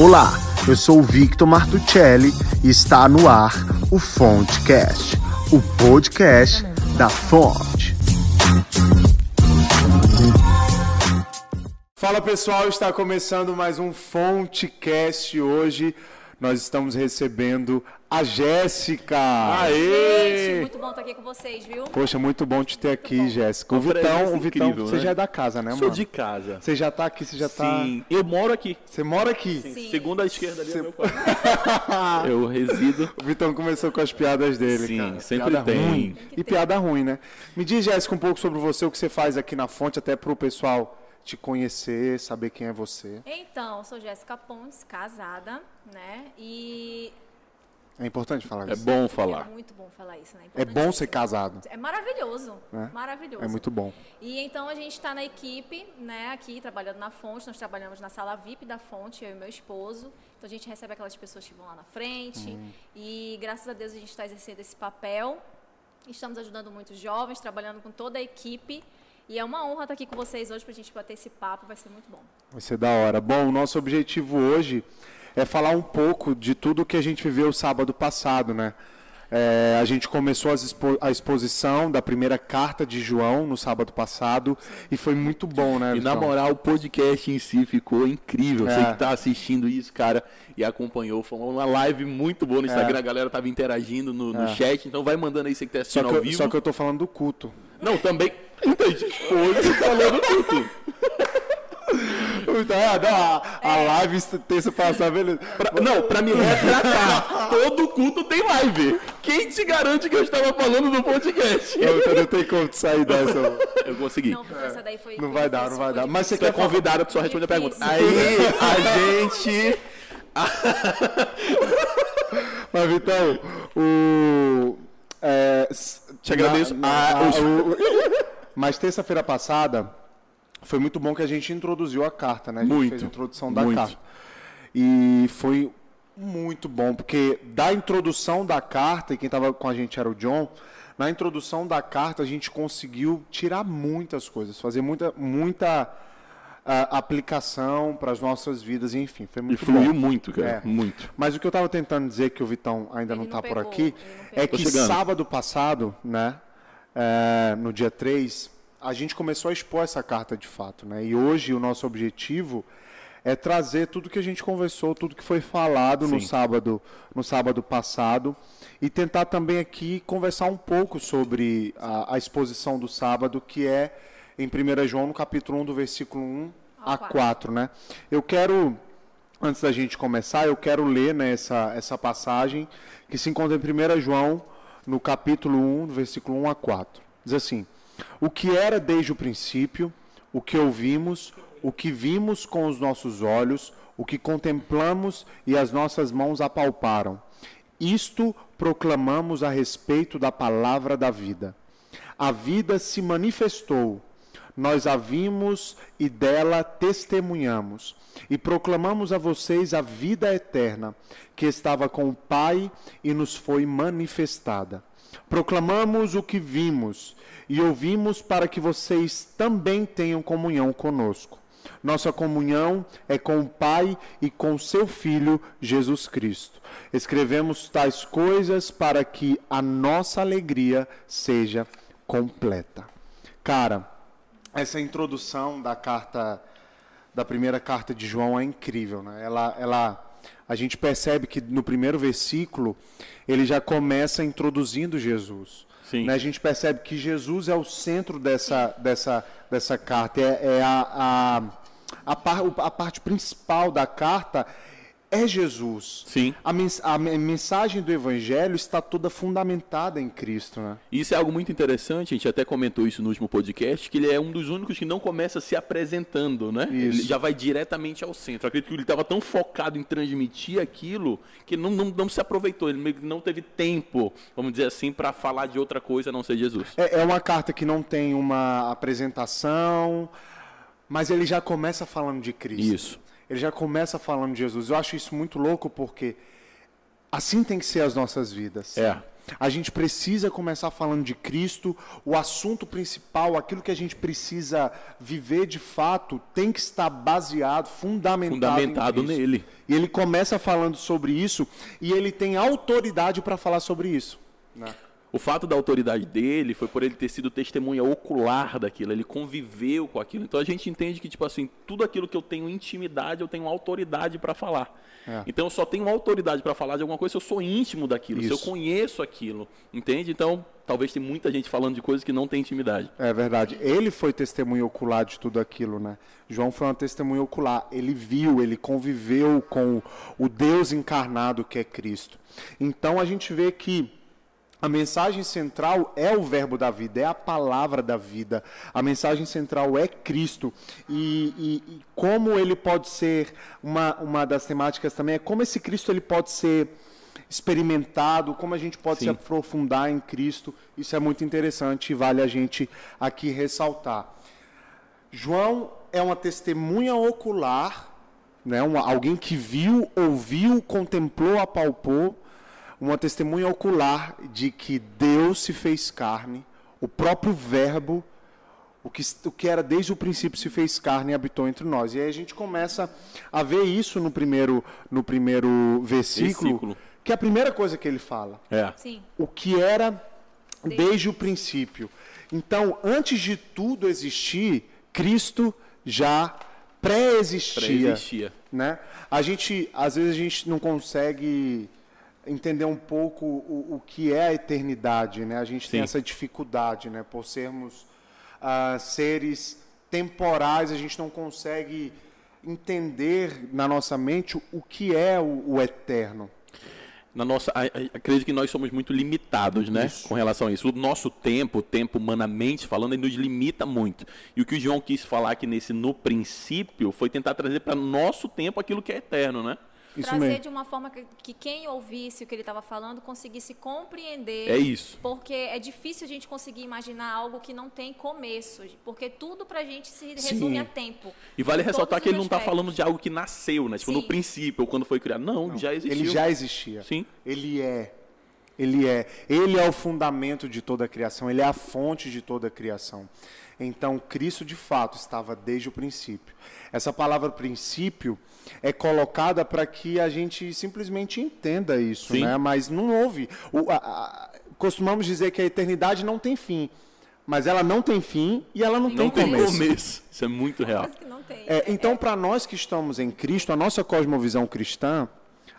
Olá, eu sou o Victor Martuccelli e está no ar o Fontecast, o podcast da Fonte. Fala pessoal, está começando mais um Fontecast hoje. Nós estamos recebendo a Jéssica. Gente, muito bom estar aqui com vocês, viu? Poxa, muito bom te ter aqui, Jéssica. O Uma Vitão, o Vitão, incrível, você né? já é da casa, né, Sou mano? de casa. Você já tá aqui, você já tá. Sim, eu moro aqui. Você mora aqui. Sim. Segunda à esquerda ali é meu quarto. eu resido. O Vitão começou com as piadas dele, Sim, cara. sempre piada tem. ruim. E piada ruim, né? Me diz, Jéssica, um pouco sobre você, o que você faz aqui na fonte, até pro pessoal te conhecer, saber quem é você. Então, sou Jéssica Pontes, casada, né? E É importante falar É isso. bom é falar. muito bom falar isso, né? É bom ser casado. É maravilhoso, Né? maravilhoso. É muito bom. E então a gente está na equipe, né, aqui trabalhando na fonte. Nós trabalhamos na sala VIP da fonte, eu e meu esposo. Então a gente recebe aquelas pessoas que vão lá na frente. Hum. E graças a Deus a gente está exercendo esse papel. Estamos ajudando muitos jovens, trabalhando com toda a equipe. E é uma honra estar aqui com vocês hoje para a gente bater esse papo, vai ser muito bom. Vai ser da hora. Bom, o nosso objetivo hoje é falar um pouco de tudo que a gente viveu sábado passado, né? É, a gente começou as expo- a exposição da primeira carta de João no sábado passado e foi muito bom, né? E na moral, o podcast em si ficou incrível. É. Você que tá assistindo isso, cara, e acompanhou. Foi uma live muito boa no Instagram. A galera tava interagindo no, no É. chat. Então vai mandando aí você que tá Só assistindo que, ao vivo. só que eu tô falando do culto. Não, também. Gente hoje falando tudo. Então, ah, não, a, a live terça passada, beleza. Pra- não, pra me retratar, todo culto tem live. Quem te garante que eu estava falando no podcast? Eu, não tem como sair dessa. Eu consegui. Não, essa daí foi. Não vai dar, não vai dar. Mas você é quer convidada, tu só responde a pergunta. Aí a gente. Mas, Vitão, o. É, Te agradeço. na- Ah, a- os- o- mas terça-feira passada foi muito bom que a gente introduziu a carta, né? A gente Muito, fez a introdução da muito. carta. E foi muito bom, porque da introdução da carta, e quem estava com a gente era o John, na introdução da carta a gente conseguiu tirar muitas coisas, fazer muita, muita ah, aplicação para as nossas vidas, enfim, foi E muito fluiu bom. muito, cara. É. Muito. Mas o que eu estava tentando dizer, que o Vitão ainda Ele não está por aqui, é que sábado passado, né, é, no dia 3, a gente começou a expor essa carta de fato. Né? E hoje o nosso objetivo é trazer tudo que a gente conversou, tudo que foi falado no sábado, no sábado passado e tentar também aqui conversar um pouco sobre a, a exposição do sábado, que é em 1 João, no capítulo 1, do versículo 1 Ao a quatro. 4. Né? Eu quero Antes da gente começar, eu quero ler né, essa, essa passagem que se encontra em 1 João, no capítulo 1, do versículo 1 a 4. Diz assim: O que era desde o princípio, o que ouvimos, o que vimos com os nossos olhos, o que contemplamos e as nossas mãos apalparam. Isto proclamamos a respeito da palavra da vida. A vida se manifestou nós a vimos e dela testemunhamos. E proclamamos a vocês a vida eterna, que estava com o Pai e nos foi manifestada. Proclamamos o que vimos e ouvimos para que vocês também tenham comunhão conosco. Nossa comunhão é com o Pai e com seu Filho Jesus Cristo. Escrevemos tais coisas para que a nossa alegria seja completa. Cara, essa introdução da carta da primeira carta de João é incrível, né? Ela, ela, a gente percebe que no primeiro versículo ele já começa introduzindo Jesus. Sim. Né? A gente percebe que Jesus é o centro dessa, dessa, dessa carta, é, é a, a, a, par- a parte principal da carta é Jesus. Sim. A, mens- a me- mensagem do Evangelho está toda fundamentada em Cristo, né? Isso é algo muito interessante, a gente até comentou isso no último podcast, que ele é um dos únicos que não começa se apresentando, né? Isso. Ele já vai diretamente ao centro. Eu acredito que ele estava tão focado em transmitir aquilo que não, não, não se aproveitou, ele não teve tempo, vamos dizer assim, para falar de outra coisa a não ser Jesus. É, é uma carta que não tem uma apresentação, mas ele já começa falando de Cristo. Isso. Ele já começa falando de Jesus. Eu acho isso muito louco porque Assim tem que ser as nossas vidas. É. A gente precisa começar falando de Cristo, o assunto principal, aquilo que a gente precisa viver de fato, tem que estar baseado, fundamentado, Fundamentado nele. E ele começa falando sobre isso e ele tem autoridade para falar sobre isso. né? O fato da autoridade dele foi por ele ter sido testemunha ocular daquilo, ele conviveu com aquilo. Então a gente entende que, tipo assim, tudo aquilo que eu tenho intimidade, eu tenho autoridade para falar. É. Então eu só tenho autoridade para falar de alguma coisa se eu sou íntimo daquilo, se eu Isso. conheço aquilo. Entende? Então, talvez tem muita gente falando de coisas que não tem intimidade. É verdade. Ele foi testemunha ocular de tudo aquilo, né? João foi uma testemunha ocular. Ele viu, ele conviveu com o Deus encarnado que é Cristo. Então a gente vê que a mensagem central é o verbo da vida, é a palavra da vida. A mensagem central é Cristo. E, e- e como ele pode ser, uma, uma das temáticas também é como esse Cristo ele pode ser experimentado, como a gente pode Sim. se aprofundar em Cristo. Isso é muito interessante e vale a gente aqui ressaltar. João é uma testemunha ocular, né? uma, alguém que viu, ouviu, contemplou, apalpou, uma testemunha ocular de que Deus se fez carne, o próprio Verbo, o que, o que era desde o princípio se fez carne e habitou entre nós. E aí a gente começa a ver isso no primeiro, no primeiro versículo, Versículo. que é a primeira coisa que ele fala É. Sim. o que era desde o princípio. Então, antes de tudo existir, Cristo já pré-existia. Pré-existia. Né? A gente, às vezes, a gente não consegue entender um pouco o, o que é a eternidade, né? A gente tem Sim. essa dificuldade, né? Por sermos ah, seres temporais, a gente não consegue entender na nossa mente o, que é o, o eterno. Na nossa, acredito que nós somos muito limitados, né, Isso. com relação a isso. O nosso tempo, o tempo humanamente falando, ele nos limita muito. E o que o João quis falar aqui nesse no princípio foi tentar trazer para nosso tempo aquilo que é eterno, né? Isso trazer mesmo. de uma forma que, que quem ouvisse o que ele estava falando conseguisse compreender. É isso. Porque é difícil a gente conseguir imaginar algo que não tem começo, porque tudo pra gente se Sim. resume a tempo. E vale ressaltar que ele não está falando de algo que nasceu, né? Tipo, no Sim. princípio, ou quando foi criado. Não, já existiu. Ele já existia. Sim. Ele é. Ele é. Ele é o fundamento de toda a criação. Ele é a fonte de toda a criação. Então, Cristo de fato estava desde o princípio. Essa palavra princípio é colocada para que a gente simplesmente entenda isso, Sim. né? Mas não houve. O- a- a- costumamos dizer que a eternidade não tem fim. Mas ela não tem fim e ela não, Não tem tem começo. começo. Isso é muito real. Coisa que não tem. É, então, para nós que estamos em Cristo, a nossa cosmovisão cristã,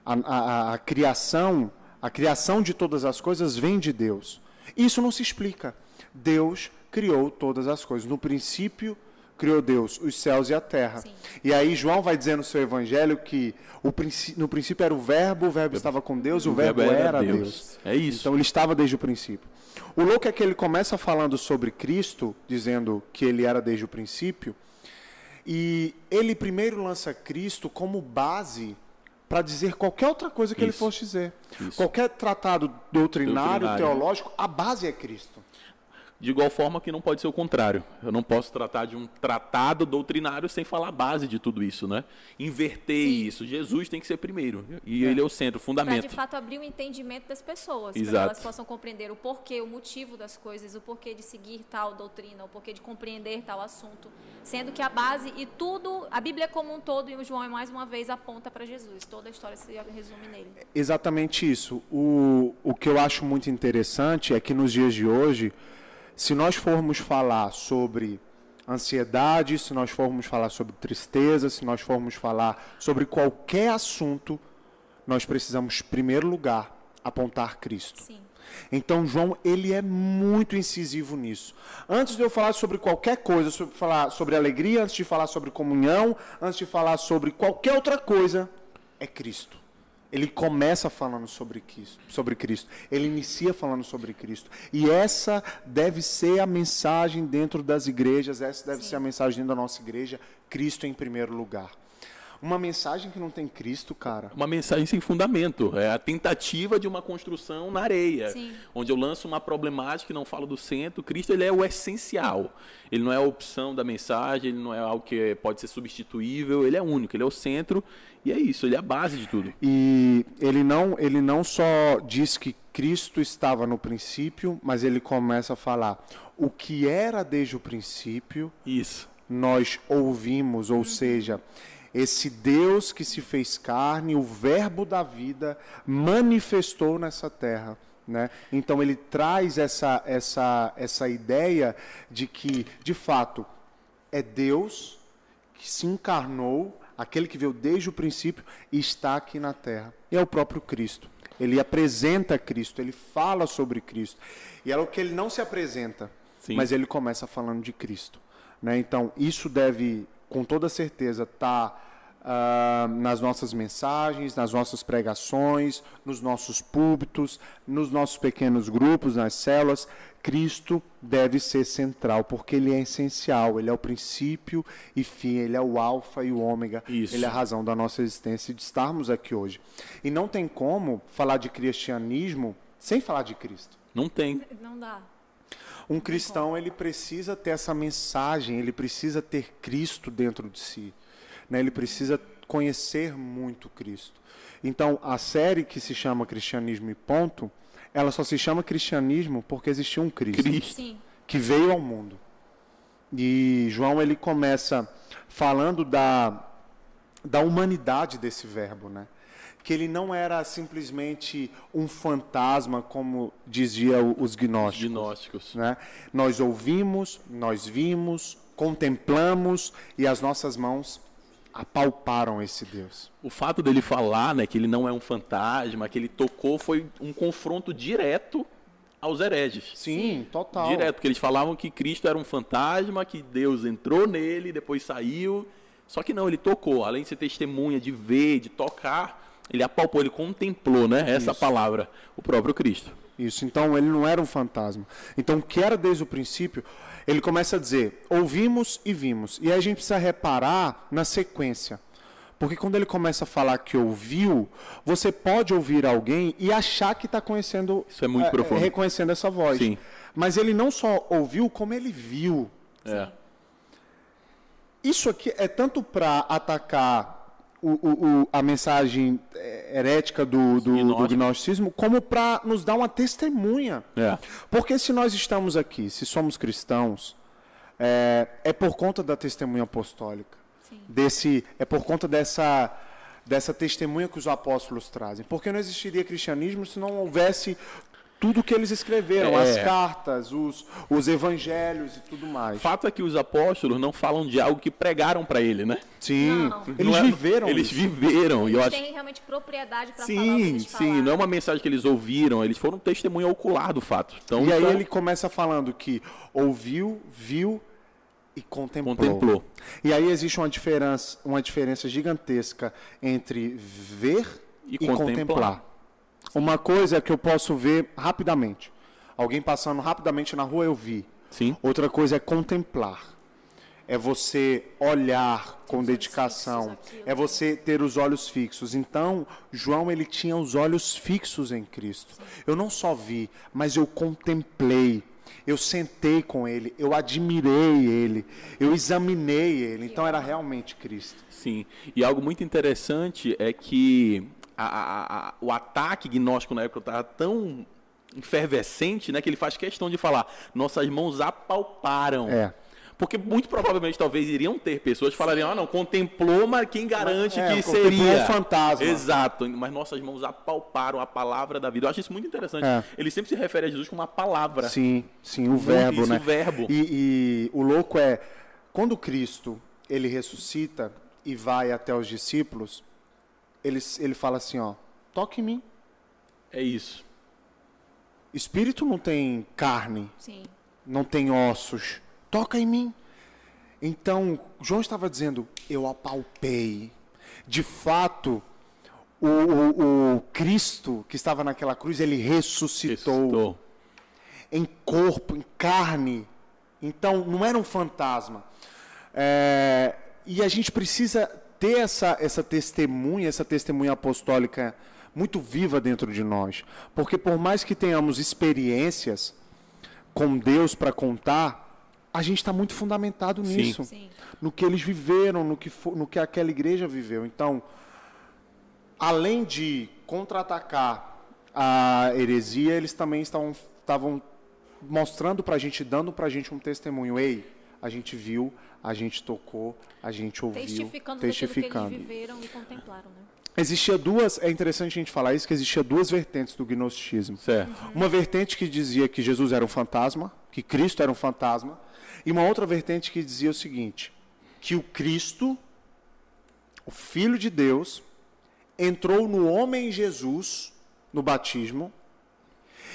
a, a- a criação, a criação de todas as coisas vem de Deus. Isso não se explica. Deus criou todas as coisas. No princípio, criou Deus os céus e a terra. Sim. E aí João vai dizer no seu evangelho que o princí- no princípio era o verbo, o verbo estava com Deus, o, verbo, era, Deus. É isso. Então ele estava desde o princípio. O louco é que ele começa falando sobre Cristo, dizendo que ele era desde o princípio, e ele primeiro lança Cristo como base para dizer qualquer outra coisa que ele Isso. fosse dizer. Isso. Qualquer tratado doutrinário, Doutrinário. teológico, a base é Cristo. De igual forma que não pode ser o contrário. Eu não posso tratar de um tratado doutrinário sem falar a base de tudo isso, né? Inverter isso. Jesus tem que ser primeiro. E ele é o centro, o Para fundamento. de fato abrir o entendimento das pessoas, para Exato. elas possam compreender o porquê, o motivo das coisas, o porquê de seguir tal doutrina, o porquê de compreender tal assunto, sendo que a base e tudo, a Bíblia como um todo e o João mais uma vez aponta para Jesus. Toda a história se resume nele. Exatamente isso. O, o que eu acho muito interessante é que nos dias de hoje, se nós formos falar sobre ansiedade, se nós formos falar sobre tristeza, se nós formos falar sobre qualquer assunto, nós precisamos, em primeiro lugar, apontar Cristo. Sim. Então João ele é muito incisivo nisso. Antes de eu falar sobre qualquer coisa, sobre falar sobre alegria, antes de falar sobre comunhão, antes de falar sobre qualquer outra coisa, é Cristo. Ele começa falando sobre Cristo, sobre Cristo. Ele inicia falando sobre Cristo. E essa deve ser a mensagem dentro das igrejas, essa deve Sim. ser a mensagem dentro da nossa igreja, Cristo em primeiro lugar. Uma mensagem que não tem Cristo, cara. Uma mensagem sem fundamento. É a tentativa de uma construção na areia. Sim. Onde eu lanço uma problemática e não falo do centro. Cristo ele é o essencial. Ele não é a opção da mensagem, ele não é algo que pode ser substituível, ele é único, ele é o centro e é isso, ele é a base de tudo. E ele não, ele não só diz que Cristo estava no princípio, mas ele começa a falar o que era desde o princípio, Isso. nós ouvimos, ou seja, esse Deus que se fez carne, o verbo da vida, manifestou nessa terra. Né? Então ele traz essa, essa, essa ideia de que, de fato, é Deus que se encarnou, aquele que veio desde o princípio e está aqui na terra. E é o próprio Cristo. Ele apresenta Cristo, ele fala sobre Cristo. E é o que ele não se apresenta, Sim. mas ele começa falando de Cristo. Né? Então, isso deve, com toda certeza, estar nas nossas mensagens, nas nossas pregações, nos nossos púlpitos, nos nossos pequenos grupos, nas células. Cristo deve ser central, porque ele é essencial, ele é o princípio e fim, ele é o alfa e o ômega, Isso. ele é a razão da nossa existência e de estarmos aqui hoje. E não tem como falar de cristianismo sem falar de Cristo. Não tem. Não dá. Um cristão ele precisa ter essa mensagem, ele precisa ter Cristo dentro de si, né? Ele precisa conhecer muito Cristo. Então a série que se chama Cristianismo e ponto, ela só se chama Cristianismo porque existiu um Cristo Cristo. Sim. que veio ao mundo. E João ele começa falando da, da humanidade desse verbo, né? Que ele não era simplesmente um fantasma, como dizia o- os gnósticos. Gnósticos. Né? Nós ouvimos, nós vimos, contemplamos e as nossas mãos apalparam esse Deus. O fato dele falar, né, que ele não é um fantasma, que ele tocou, foi um confronto direto aos hereges. Sim, total. Direto, porque eles falavam que Cristo era um fantasma, que Deus entrou nele, depois saiu. Só que não, ele tocou. Além de ser testemunha, de ver, de tocar, ele apalpou, ele contemplou, né? Essa Isso. palavra, o próprio Cristo. Isso, então ele não era um fantasma. Então, o que era desde o princípio, ele começa a dizer: ouvimos e vimos. E aí a gente precisa reparar na sequência. Porque quando ele começa a falar que ouviu, você pode ouvir alguém e achar que está conhecendo, Isso é muito profundo. reconhecendo essa voz. Sim. Mas ele não só ouviu, como ele viu. É. Isso aqui é tanto para atacar o- o- o- a mensagem herética do, do, do gnosticismo, como para nos dar uma testemunha. É. Porque se nós estamos aqui, se somos cristãos, é, é por conta da testemunha apostólica. Sim. Desse, é por conta dessa, dessa testemunha que os apóstolos trazem. Porque não existiria cristianismo se não houvesse tudo que eles escreveram, É. as cartas, os, os evangelhos e tudo mais. Fato é que os apóstolos não falam de algo que pregaram para ele, né? Sim, Não. eles Não é- viveram Eles isso. viveram. E eu Eles acho têm realmente propriedade para falar Sim, sim, não é uma mensagem que eles ouviram, eles foram testemunha ocular do fato. Então, E aí é- ele começa falando que ouviu, viu e contemplou. contemplou. E aí existe uma diferença, uma diferença gigantesca entre ver E e, contemplar. contemplar. Uma coisa que eu posso ver rapidamente. Alguém passando rapidamente na rua eu vi. Sim. Outra coisa é contemplar. É você olhar com dedicação. É você ter os olhos fixos. Então, João ele tinha os olhos fixos em Cristo. Eu não só vi, mas eu contemplei. Eu sentei com ele, eu admirei ele, eu examinei ele. Então era realmente Cristo. Sim. E algo muito interessante é que a- a- o ataque gnóstico na época estava tão efervescente, né, que ele faz questão de falar: nossas mãos apalparam. É. Porque muito provavelmente talvez iriam ter pessoas que falariam: ah, não, contemplou, mas quem garante É, que seria? um fantasma. Exato. Mas nossas mãos apalparam a palavra da vida. Eu acho isso muito interessante. É. Ele sempre se refere a Jesus como uma palavra. Sim, sim, o verbo, isso, né? o verbo. E, e o louco é quando Cristo ele ressuscita e vai até os discípulos, ele, ele fala assim, ó, toque em mim. É isso. Espírito não tem carne, Sim. não tem ossos. Toca em mim. Então, João estava dizendo, eu apalpei. De fato, o, o- o Cristo que estava naquela cruz, ele ressuscitou. Ressuscitou. em corpo, em carne. Então, não era um fantasma. É, e a gente precisa ter essa, essa testemunha, essa testemunha apostólica muito viva dentro de nós. Porque por mais que tenhamos experiências com Deus para contar, a gente está muito fundamentado nisso. Sim. No que eles viveram, no que, no que aquela igreja viveu. Então, além de contra-atacar a heresia, eles também estavam, estavam mostrando para a gente, dando para a gente um testemunho. Ei, a gente viu, a gente tocou, a gente ouviu. Testificando, testificando. que eles viveram e contemplaram, né? Existia duas, é interessante a gente falar isso, que existia duas vertentes do gnosticismo. Certo. Uma vertente que dizia que Jesus era um fantasma, que Cristo era um fantasma, e uma outra vertente que dizia o seguinte, que o Cristo, o Filho de Deus, entrou no homem Jesus, no batismo,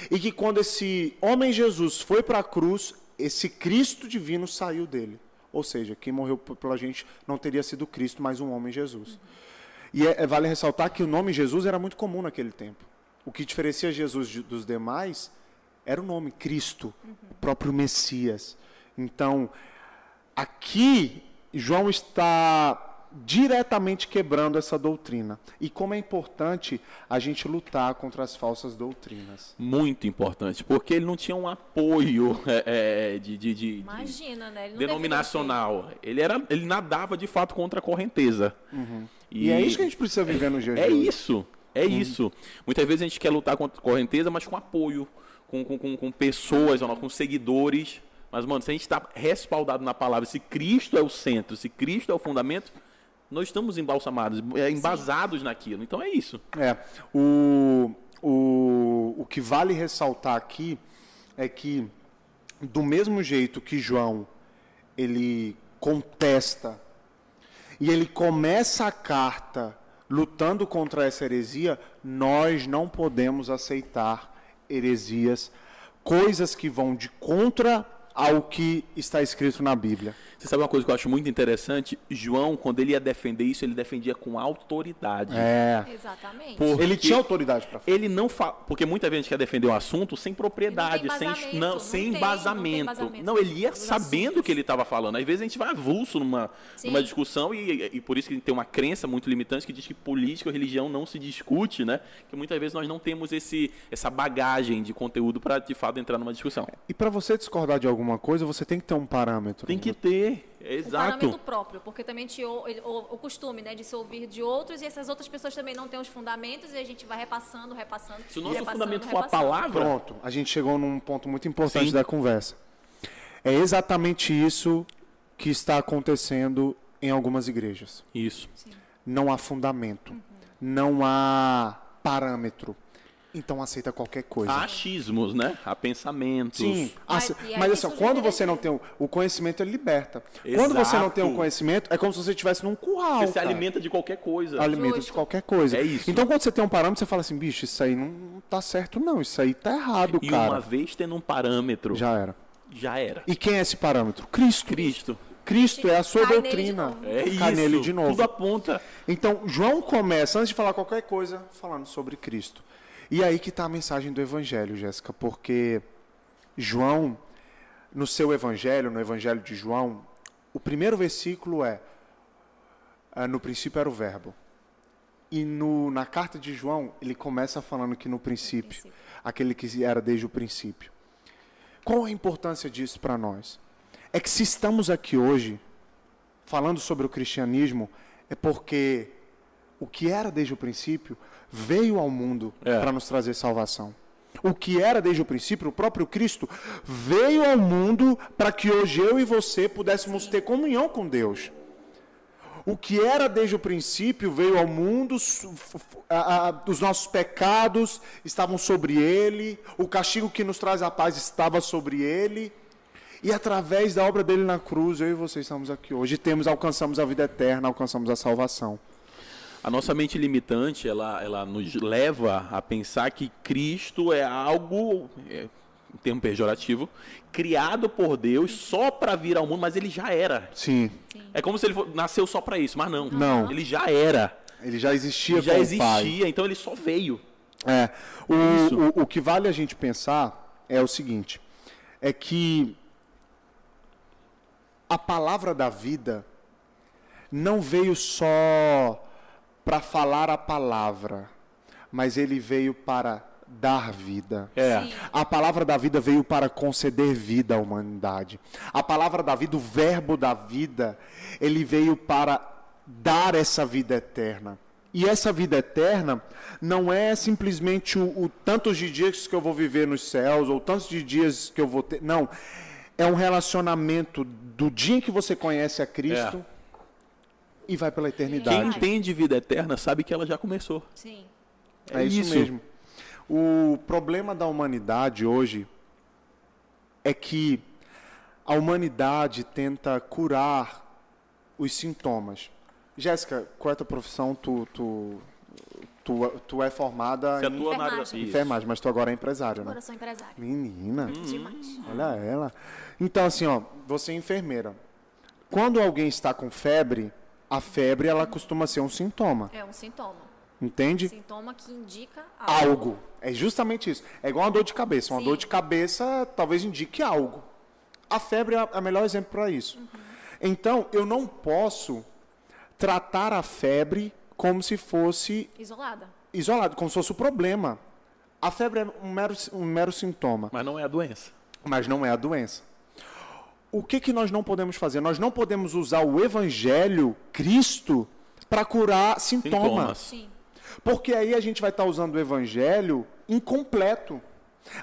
e que quando esse homem Jesus foi para a cruz, esse Cristo divino saiu dele. Ou seja, quem morreu pela gente não teria sido Cristo, mas um homem Jesus. E é- é- vale ressaltar que o nome Jesus era muito comum naquele tempo. O que diferencia Jesus de- dos demais era o nome Cristo, o próprio Messias. Então, aqui João está diretamente quebrando essa doutrina. E como é importante a gente lutar contra as falsas doutrinas. Muito importante, porque ele não tinha um apoio é, é, de, de, de- Imagina, né? Ele não denominacional. Ele, era, ele nadava de fato contra a correnteza. E, é isso que a gente precisa viver no dia de É isso, é isso. Muitas vezes a gente quer lutar contra a correnteza, mas com apoio, com, com, com, com pessoas, com seguidores. Mas, mano, se a gente está respaldado na palavra, se Cristo é o centro, se Cristo é o fundamento, nós estamos embalsamados, é, embasados naquilo. Então é isso. É, o, o, o que vale ressaltar aqui é que, do mesmo jeito que João ele contesta e ele começa a carta lutando contra essa heresia, nós não podemos aceitar heresias, coisas que vão de contra ao que está escrito na Bíblia. Você sabe uma coisa que eu acho muito interessante? João, quando ele ia defender isso, ele defendia com autoridade. É, Exatamente. Por- ele Porque- tinha autoridade para falar. Ele não fala. Porque muita vez a gente quer defender um assunto sem propriedade, não sem, embasamento, não, não sem tem- não tem embasamento. embasamento Não, ele ia sabendo o assuntos. que ele estava falando. Às vezes a gente vai avulso numa, Sim. numa discussão e, e por isso que tem uma crença muito limitante que diz que política ou religião não se discute, né? Que muitas vezes nós não temos esse, essa bagagem de conteúdo para de fato entrar numa discussão. E para você discordar de alguma coisa, você tem que ter um parâmetro. Tem que ter, é O exato. parâmetro próprio, porque também tinha o, o, o costume né, de se ouvir de outros e essas outras pessoas também não têm os fundamentos e a gente vai repassando, repassando. Se o nosso repassando, fundamento for a palavra, Pronto, a gente chegou num ponto muito importante Sim. da conversa. É exatamente isso que está acontecendo em algumas igrejas. isso. Não há fundamento, não há parâmetro. Então aceita qualquer coisa. Há achismos, né? Há pensamentos. Sim, Mas- e mas assim, ó, surge quando você não tem o, o conhecimento, ele liberta. Quando você não tem o Exato. conhecimento, é como se você estivesse num curral. Você se cara. alimenta de qualquer coisa. alimenta de Justo. qualquer coisa. É isso. Então quando você tem um parâmetro, você fala assim, bicho, isso aí não tá certo não, isso aí tá errado, E cara. uma vez tendo um parâmetro, já, Já era. era. E quem é esse parâmetro? Cristo. Cristo. Cristo é a sua Cai doutrina. de. É Cai isso. nele de novo. Tudo aponta. Então, João começa, antes de falar qualquer coisa, falando sobre Cristo. E aí que está a mensagem do Evangelho, Jéssica, porque João, no seu Evangelho, no Evangelho de João, o primeiro versículo é: ah, No princípio era o Verbo. E no, na carta de João, ele começa falando que no princípio, princípio. aquele que era desde o princípio. Qual a importância disso para nós? É que se estamos aqui hoje falando sobre o cristianismo, é porque o que era desde o princípio veio ao mundo É. para nos trazer salvação. O que era desde o princípio, o próprio Cristo, veio ao mundo para que hoje eu e você pudéssemos ter comunhão com Deus. O que era desde o princípio veio ao mundo, a- a- os nossos pecados estavam sobre ele, o castigo que nos traz a paz estava sobre ele. E através da obra dele na cruz, eu e você estamos aqui hoje. Temos, alcançamos a vida eterna, alcançamos a salvação. A nossa mente limitante, ela, ela nos leva a pensar que Cristo é algo, é, um termo pejorativo, criado por Deus só para vir ao mundo, mas ele já era. Sim, É como se ele nasceu só para isso, mas não. Não. Ele já era. ele já existia Ele já existia, Pai. então ele só veio. É, o, o, o que vale a gente pensar é o seguinte: é que a palavra da vida não veio só para falar a palavra, mas ele veio para dar vida. É. Sim. A palavra da vida veio para conceder vida à humanidade. A palavra da vida, o verbo da vida, ele veio para dar essa vida eterna. E essa vida eterna não é simplesmente o, o tantos de dias que eu vou viver nos céus, ou tantos de dias que eu vou ter. Não. É um relacionamento do dia em que você conhece a Cristo e vai pela Quem eternidade. entende vida eterna sabe que ela já começou. Sim. É, isso, mesmo. O problema da humanidade hoje é que a humanidade tenta curar os sintomas. Jéssica, qual é a tua profissão? Tu, tu, tu, tu é formada Você em atua Enfermagem. Isso. enfermagem, mas tu agora é empresária, né? Agora eu sou empresária. Menina, Demais. olha ela. Então, assim, ó, você é enfermeira. Quando alguém está com febre, a febre ela costuma ser um sintoma, É um sintoma. entende? Sintoma que indica algo. algo. É justamente isso. É igual uma dor de cabeça. Uma Sim. dor de cabeça talvez indique algo. A febre é o melhor exemplo para isso. Uhum. Então, eu não posso tratar a febre como se fosse Isolada. isolado, como se fosse o problema. A febre é um mero, um mero sintoma, Mas não é a doença. mas não é a doença. O que, que nós não podemos fazer? Nós não podemos usar o evangelho, Cristo, para curar sintomas. Sintomas. Sim. Porque aí a gente vai estar usando o evangelho incompleto.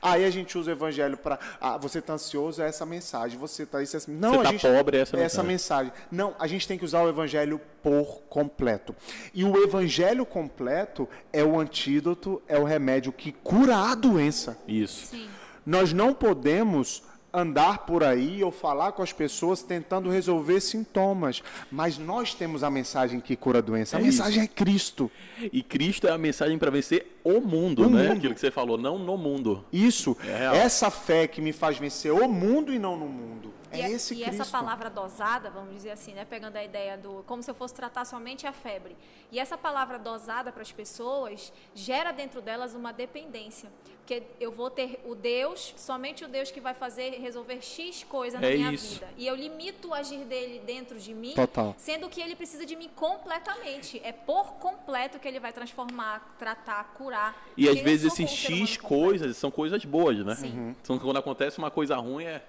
Aí a gente usa o evangelho para. Ah, você está ansioso, é essa mensagem. Você está isso, é essa... Não, Você a tá gente, pobre, é essa essa mensagem. Não, a gente tem que usar o evangelho por completo. E o evangelho completo é o antídoto, é o remédio que cura a doença. Isso. Sim. Nós não podemos andar por aí ou falar com as pessoas tentando resolver sintomas, mas nós temos a mensagem que cura a doença. A É mensagem é Cristo. E Cristo é a mensagem para vencer o mundo, O né? mundo. Aquilo que você falou, não no mundo. Isso, É essa fé que me faz vencer o mundo e não no mundo. É e, a- esse e Cristo. essa palavra dosada, vamos dizer assim, né, pegando a ideia do como se eu fosse tratar somente a febre. E essa palavra dosada para as pessoas gera dentro delas uma dependência, porque eu vou ter o Deus, somente o Deus que vai fazer resolver X coisa na É minha isso. vida. E eu limito o agir dele dentro de mim, Total. sendo que ele precisa de mim completamente. É por completo que ele vai transformar, tratar, curar. E às eu vezes esses X coisas são coisas boas, né? Sim. São quando acontece uma coisa ruim é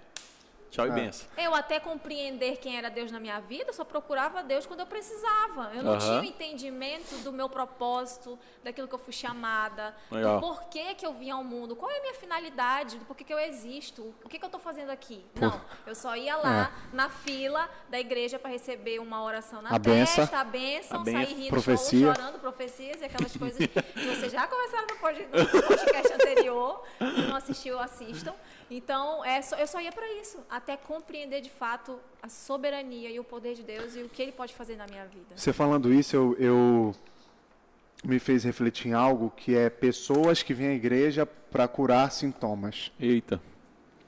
tchau e benção. Eu até compreender quem era Deus na minha vida, eu só procurava Deus quando eu precisava. Eu não tinha o entendimento do meu propósito, daquilo que eu fui chamada, Legal. do porquê que eu vim ao mundo, qual é a minha finalidade, do porquê que eu existo, o que, que eu estou fazendo aqui. Não, eu só ia lá na fila da igreja para receber uma oração na A benção. testa, a bênção, A benção. sair rindo, Profecia. chorando, profecias e aquelas coisas que vocês já pod- no podcast anterior. Se não assistiu, assistam. Então, é só- eu só ia para isso, até compreender de fato a soberania e o poder de Deus e o que Ele pode fazer na minha vida. Você falando isso, eu, eu me fez refletir em algo que é pessoas que vêm à igreja para curar sintomas. Eita,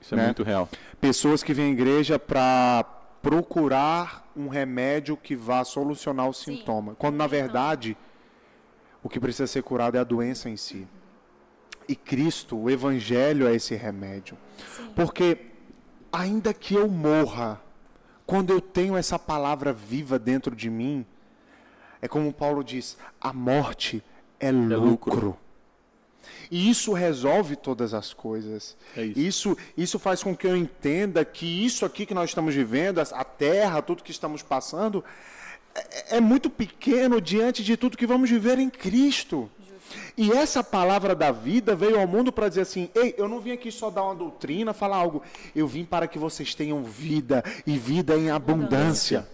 isso é Né? muito real. Pessoas que vêm à igreja para procurar um remédio que vá solucionar o Sim. sintoma. Quando, na Então. verdade, o que precisa ser curado é a doença em si. E Cristo, o Evangelho, é esse remédio. Sim. Porque, ainda que eu morra, quando eu tenho essa palavra viva dentro de mim, é como Paulo diz: a morte é lucro. lucro. E isso resolve todas as coisas. É isso. Isso, isso faz com que eu entenda que isso aqui que nós estamos vivendo, a terra, tudo que estamos passando, é, é muito pequeno diante de tudo que vamos viver em Cristo. E essa palavra da vida veio ao mundo para dizer assim: ei, eu não vim aqui só dar uma doutrina, falar algo. Eu vim para que vocês tenham vida e vida em abundância.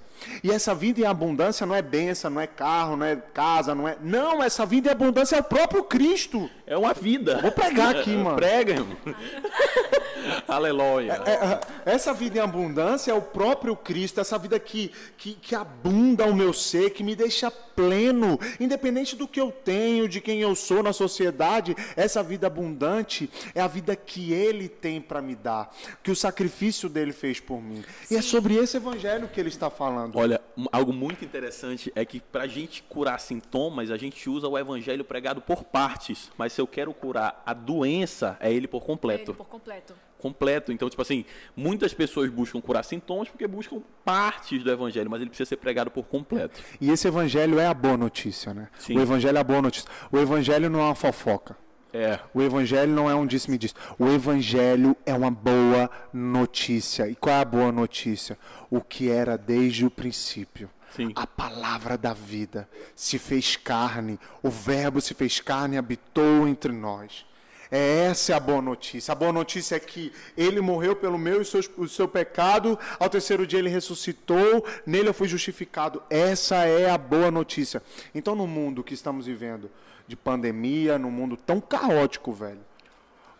E essa vida em abundância não é bênção, não é carro, não é casa, não é. Não, essa vida em abundância é o próprio Cristo. É uma vida. Vou pregar aqui, mano. Prega, irmão. Aleluia. É, é, essa vida em abundância é o próprio Cristo, essa vida que, que, que abunda o meu ser, que me deixa pleno, independente do que eu tenho, de quem eu sou na sociedade, essa vida abundante é a vida que Ele tem para me dar, que o sacrifício dele fez por mim. E é sobre esse evangelho que ele está falando. Falando. Olha, algo muito interessante é que pra gente curar sintomas, a gente usa o evangelho pregado por partes. Mas se eu quero curar a doença, é ele por completo. Ele por completo. Completo. Então, tipo assim, muitas pessoas buscam curar sintomas porque buscam partes do evangelho, mas ele precisa ser pregado por completo. E esse evangelho é a boa notícia, né? Sim. O evangelho é a boa notícia. O evangelho não é uma fofoca. É. O evangelho não é um disse-me diz. O evangelho é uma boa notícia. E qual é a boa notícia? O que era desde o princípio. Sim. A palavra da vida se fez carne, o verbo se fez carne e habitou entre nós. É essa é a boa notícia. A boa notícia é que ele morreu pelo meu e seu, o seu pecado, ao terceiro dia ele ressuscitou, nele eu fui justificado. Essa é a boa notícia. Então, no mundo que estamos vivendo, de pandemia, num mundo tão caótico, velho,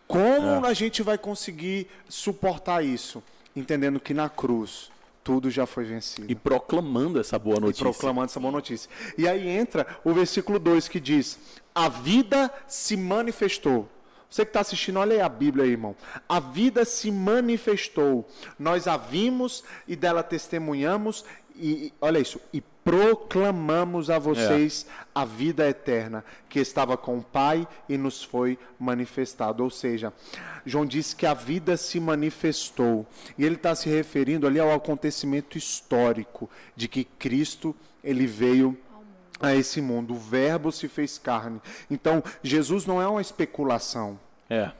como a gente vai conseguir suportar isso? Entendendo que na cruz tudo já foi vencido E proclamando essa boa e notícia. proclamando essa boa notícia. E aí entra o versículo 2 que diz: A vida se manifestou. Você que está assistindo, olha aí a Bíblia aí, irmão. A vida se manifestou. Nós a vimos e dela testemunhamos. E olha isso. E proclamamos a vocês a vida eterna que estava com o Pai e nos foi manifestado. Ou seja, João disse que a vida se manifestou. E ele está se referindo ali ao acontecimento histórico de que Cristo ele veio a esse mundo. O Verbo se fez carne. Então, Jesus não é uma especulação. É.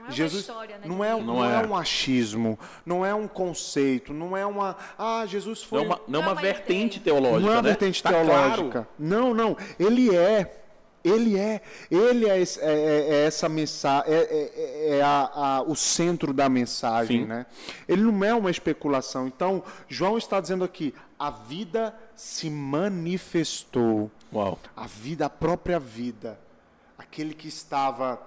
Não é Jesus uma história, né? não, de é, não, Não é. é. um achismo, não é um conceito, não é uma. Ah, Jesus Não foi. é uma, não é Não é uma uma vertente ideia. teológica. Não é uma né? vertente Tá teológica. claro. Não, não. Ele é. Ele é. Ele é, esse- é- é- é essa mensagem. É, é- é a- a- o centro da mensagem, Sim. né? Ele não é uma especulação. Então, João está dizendo aqui: a vida se manifestou. Uau. A vida, a própria vida. Aquele que estava.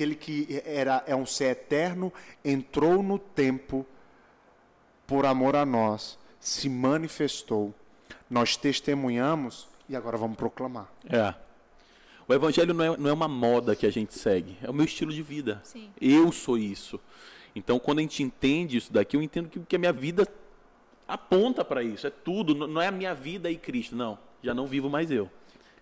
Aquele que era, é um ser eterno, entrou no tempo por amor a nós, se manifestou. Nós testemunhamos e agora vamos proclamar. É. O evangelho não é, não é uma moda que a gente segue, é o meu estilo de vida. Sim. Eu sou isso. Então, quando a gente entende isso daqui, eu entendo que, que a minha vida aponta para isso. É tudo. Não é a minha vida e Cristo. Não. Já não vivo mais eu.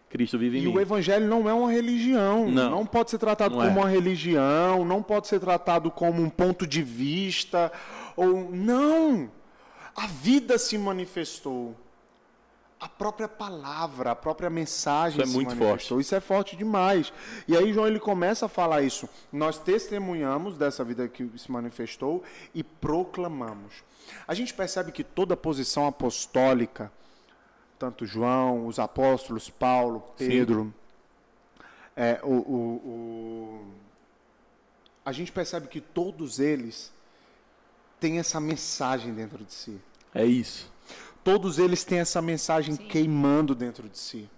Cristo vive em E mim. o evangelho não é uma religião, não, Não. pode ser tratado Não como é. uma religião, não pode ser tratado como um ponto de vista ou não. A vida se manifestou. A própria palavra, a própria mensagem Isso é muito manifestou. Isso é forte demais. E aí João ele começa a falar isso. Nós testemunhamos dessa vida que se manifestou e proclamamos. A gente percebe que toda posição apostólica, tanto João, os apóstolos, Paulo, Pedro, é, o, o- o- a gente percebe que todos eles têm essa mensagem dentro de si. É isso. Todos eles têm essa mensagem Sim. queimando dentro de si.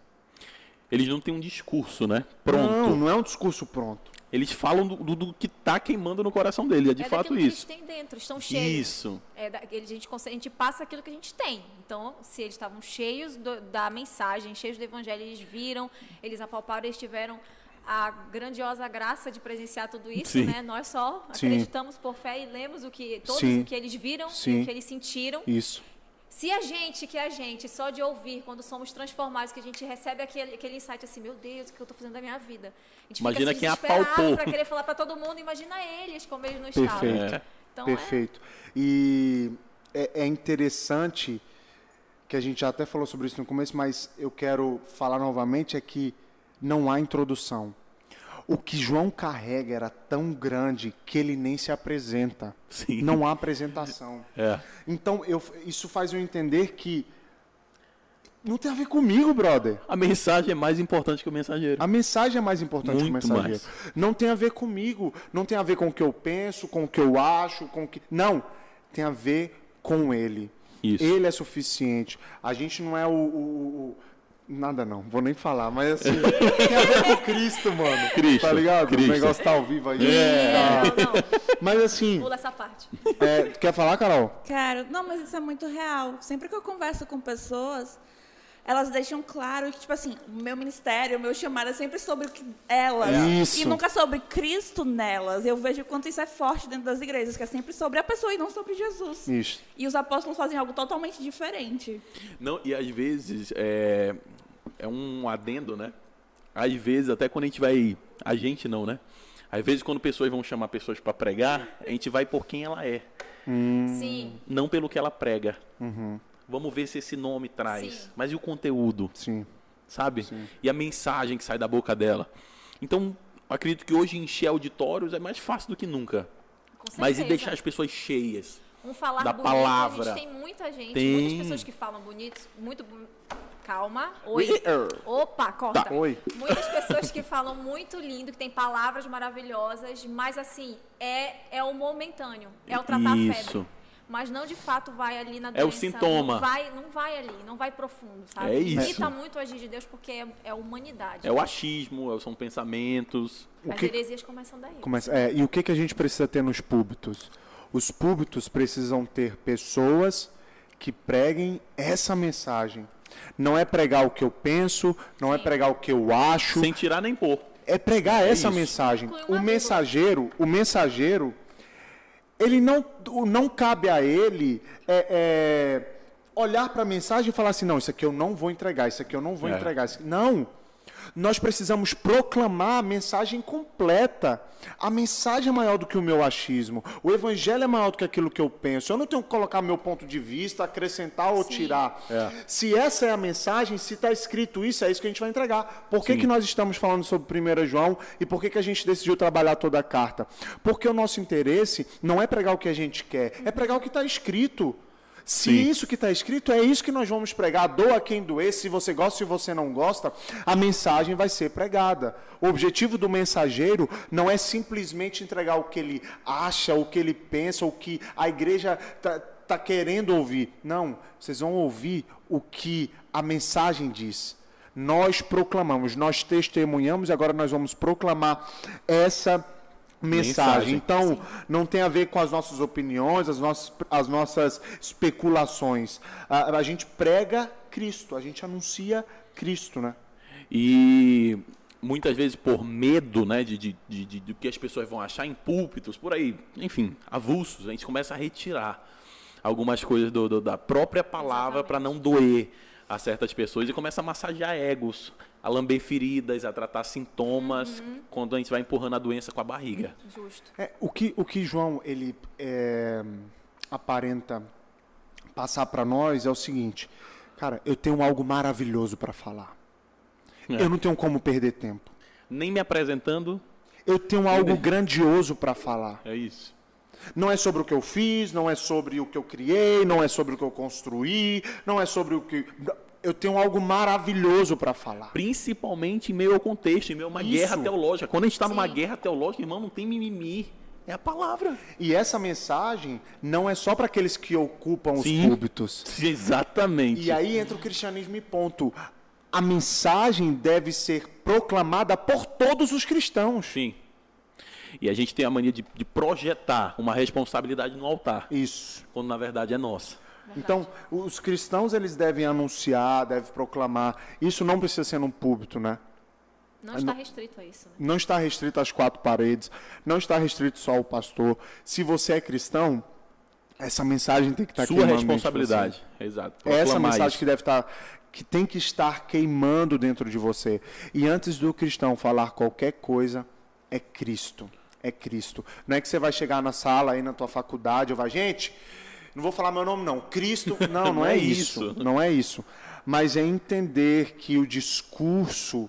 Eles não têm um discurso, né? Pronto. Não, não é um discurso pronto. Eles falam do, do, do que tá queimando no coração dele. É de é fato isso. que eles têm dentro, estão cheios. Isso. É da- a, gente, a gente passa aquilo que a gente tem. Então, se eles estavam cheios do- da mensagem, cheios do evangelho, eles viram, eles apalparam, eles tiveram a grandiosa graça de presenciar tudo isso, Sim. né? Nós só Sim. acreditamos por fé e lemos o que todos Sim. o que eles viram Sim. e o que eles sentiram. Isso. Se a gente, que é a gente, só de ouvir, quando somos transformados, que a gente recebe aquele, aquele insight assim, meu Deus, o que eu estou fazendo da minha vida? A gente Imagina fica quem assim, desesperado apalpou. para querer falar para todo mundo, imagina eles, como eles não Perfeito. estavam. É. Então, Perfeito. E é, é interessante que a gente já até falou sobre isso no começo, mas eu quero falar novamente é que não há introdução. O que João carrega era tão grande que ele nem se apresenta. Sim. Não há apresentação. É. Então, eu, isso faz eu entender que não tem a ver comigo, brother. A mensagem é mais importante que o mensageiro. A mensagem é mais importante que o Muito mensageiro. Não tem a ver comigo, não tem a ver com o que eu penso, com o que eu acho, com o que. Não, tem a ver com ele. Isso. Ele é suficiente. A gente não é o. o- o- Nada não, vou nem falar, mas assim, tem a ver com Cristo, mano. Cristo, Tá ligado? Cristo. O negócio tá ao vivo aí. É, tá. não, não, Mas assim, pula essa parte. é, quer falar, Carol? Quero. Não, mas isso é muito real. Sempre que eu converso com pessoas, elas deixam claro que, tipo assim, o meu ministério, o meu chamado é sempre sobre o que elas. Isso. E nunca sobre Cristo nelas. Eu vejo o quanto isso é forte dentro das igrejas, que é sempre sobre a pessoa e não sobre Jesus. Isso. E os apóstolos fazem algo totalmente diferente. Não, e às vezes é, é um adendo, né? Às vezes, até quando a gente vai. A gente não, né? Às vezes, quando pessoas vão chamar pessoas para pregar, a gente vai por quem ela é, Sim. não pelo que ela prega. Vamos ver se esse nome traz. Sim. Mas e o conteúdo, Sim. sabe? E a mensagem que sai da boca dela. Então, acredito que hoje encher auditórios é mais fácil do que nunca. Com Mas e deixar as pessoas cheias. Um falar da bonito, palavra. a gente tem muita gente, Tem. muitas pessoas que falam bonito, muito calma. Oi. er. Opa, corta. Tá, oi. Muitas pessoas que falam muito lindo, que tem palavras maravilhosas, mas assim, é é o momentâneo, é o tratar a Isso. febre. Mas não de fato vai ali na É o doença. sintoma. Não vai, não vai ali, não vai profundo, sabe? É isso. Imita muito o agir de Deus porque é, é a humanidade. É o achismo, são pensamentos. O As que- heresias começam daí. Começa, é, e o que, que a gente precisa ter nos púlpitos? Os púlpitos precisam ter pessoas que preguem essa mensagem. Não é pregar o que eu penso, não é pregar o que eu acho, Sem tirar nem pôr. é pregar essa isso. mensagem. O mensageiro, o mensageiro, ele não, não cabe a ele é, é, olhar para a mensagem e falar assim, não, isso aqui eu não vou entregar, isso aqui eu não vou É. entregar. isso aqui- Não. Nós precisamos proclamar a mensagem completa. A mensagem é maior do que o meu achismo. O evangelho é maior do que aquilo que eu penso. Eu não tenho que colocar meu ponto de vista, acrescentar ou Sim. tirar. É. Se essa é a mensagem, se está escrito isso, é isso que a gente vai entregar. Por que, Sim. que nós estamos falando sobre 1 João e por que, que a gente decidiu trabalhar toda a carta? Porque o nosso interesse não é pregar o que a gente quer, é pregar o que está escrito. Se Sim. isso que está escrito é isso que nós vamos pregar, doa quem doer, se você gosta, se você não gosta, a mensagem vai ser pregada. O objetivo do mensageiro não é simplesmente entregar o que ele acha, o que ele pensa, o que a igreja está tá querendo ouvir. Não, vocês vão ouvir o que a mensagem diz. Nós proclamamos, nós testemunhamos e agora nós vamos proclamar essa mensagem. Então, não tem a ver com as nossas opiniões, as nossas, as nossas especulações. A, a gente prega Cristo, a gente anuncia Cristo, né? E muitas vezes por medo né, de, de, de, de- do que as pessoas vão achar em púlpitos, por aí, enfim, avulsos, a gente começa a retirar algumas coisas do- do- da própria palavra para não doer a certas pessoas e começa a massagear egos, a lamber feridas, a tratar sintomas, quando a gente vai empurrando a doença com a barriga. Justo. É, o, que, o que João ele é, aparenta passar para nós é o seguinte, cara, eu tenho algo maravilhoso para falar. É. Eu não tenho como perder tempo. Nem me apresentando, Eu tenho algo grandioso para falar. é isso. Não é sobre o que eu fiz, não é sobre o que eu criei, não é sobre o que eu construí, não é sobre o que. Eu tenho algo maravilhoso para falar. Principalmente em meio ao contexto, em meio a uma Isso. guerra teológica. Quando a gente está numa guerra teológica, irmão, não tem mimimi. É a palavra. E essa mensagem não é só para aqueles que ocupam os Sim. púlpitos. Exatamente. E aí entra o cristianismo e ponto. A mensagem deve ser proclamada por todos os cristãos. Sim. E a gente tem a mania de, de projetar uma responsabilidade no altar, Isso. quando na verdade é nossa. Então, os cristãos eles devem anunciar, devem proclamar. Isso não precisa ser num púlpito, né? Não está restrito a isso, né? Não está restrito às quatro paredes, não está restrito só ao pastor. Se você é cristão, essa mensagem tem que estar Sua queimando dentro de responsabilidade. Exato. você. É essa mensagem isso. que deve estar, que tem que estar queimando dentro de você. E antes do cristão falar qualquer coisa, é Cristo. É Cristo. Não é que você vai chegar na sala aí na tua faculdade ou vai, gente, não vou falar meu nome não, Cristo. Não, não, é, isso. Não é isso. Mas é entender que o discurso,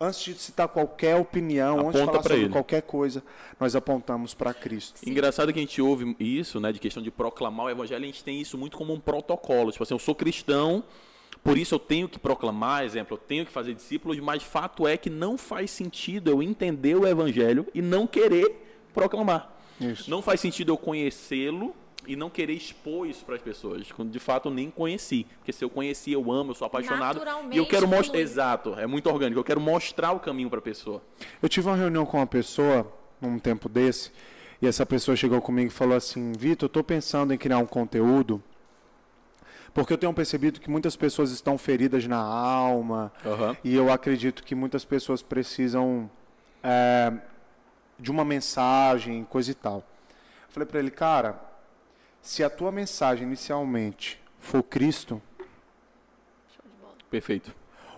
antes de citar qualquer opinião, antes de Aponta falar sobre ele. qualquer coisa, nós apontamos para Cristo. Engraçado que a gente ouve isso, né, de questão de proclamar o evangelho, a gente tem isso muito como um protocolo. Tipo assim, eu sou cristão, por isso eu tenho que proclamar, exemplo, eu tenho que fazer discípulos, mas fato é que não faz sentido eu entender o evangelho e não querer proclamar. Isso. Não faz sentido eu conhecê-lo e não querer expor isso para as pessoas, quando de fato eu nem conheci. Porque se eu conheci, eu amo, eu sou apaixonado e eu quero mostrar, exato, é muito orgânico, eu quero mostrar o caminho para a pessoa. Eu tive uma reunião com uma pessoa, num tempo desse, e essa pessoa chegou comigo e falou assim: Vitor, eu estou pensando em criar um conteúdo Porque eu tenho percebido que muitas pessoas estão feridas na alma. Aham. E eu acredito que muitas pessoas precisam é, de uma mensagem, coisa e tal. Eu falei para ele, cara, se a tua mensagem inicialmente for Cristo. Perfeito.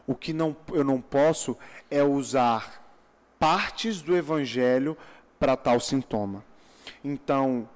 o que não, eu não posso é usar partes do evangelho para tal sintoma. Então,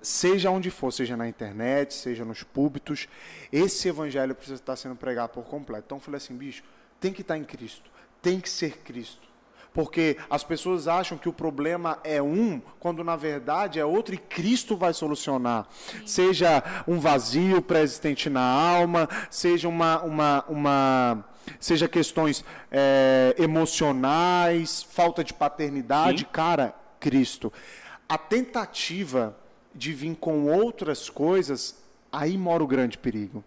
seja onde for, seja na internet, seja nos púlpitos, esse evangelho precisa estar sendo pregado por completo. Então, eu falei assim, bicho, tem que estar em Cristo, tem que ser Cristo. Porque as pessoas acham que o problema é um, quando na verdade é outro e Cristo vai solucionar. Seja um vazio pré-existente na alma, seja uma, uma, uma seja questões é, emocionais, falta de paternidade, Sim. cara, Cristo. A tentativa de vir com outras coisas, aí mora o grande perigo.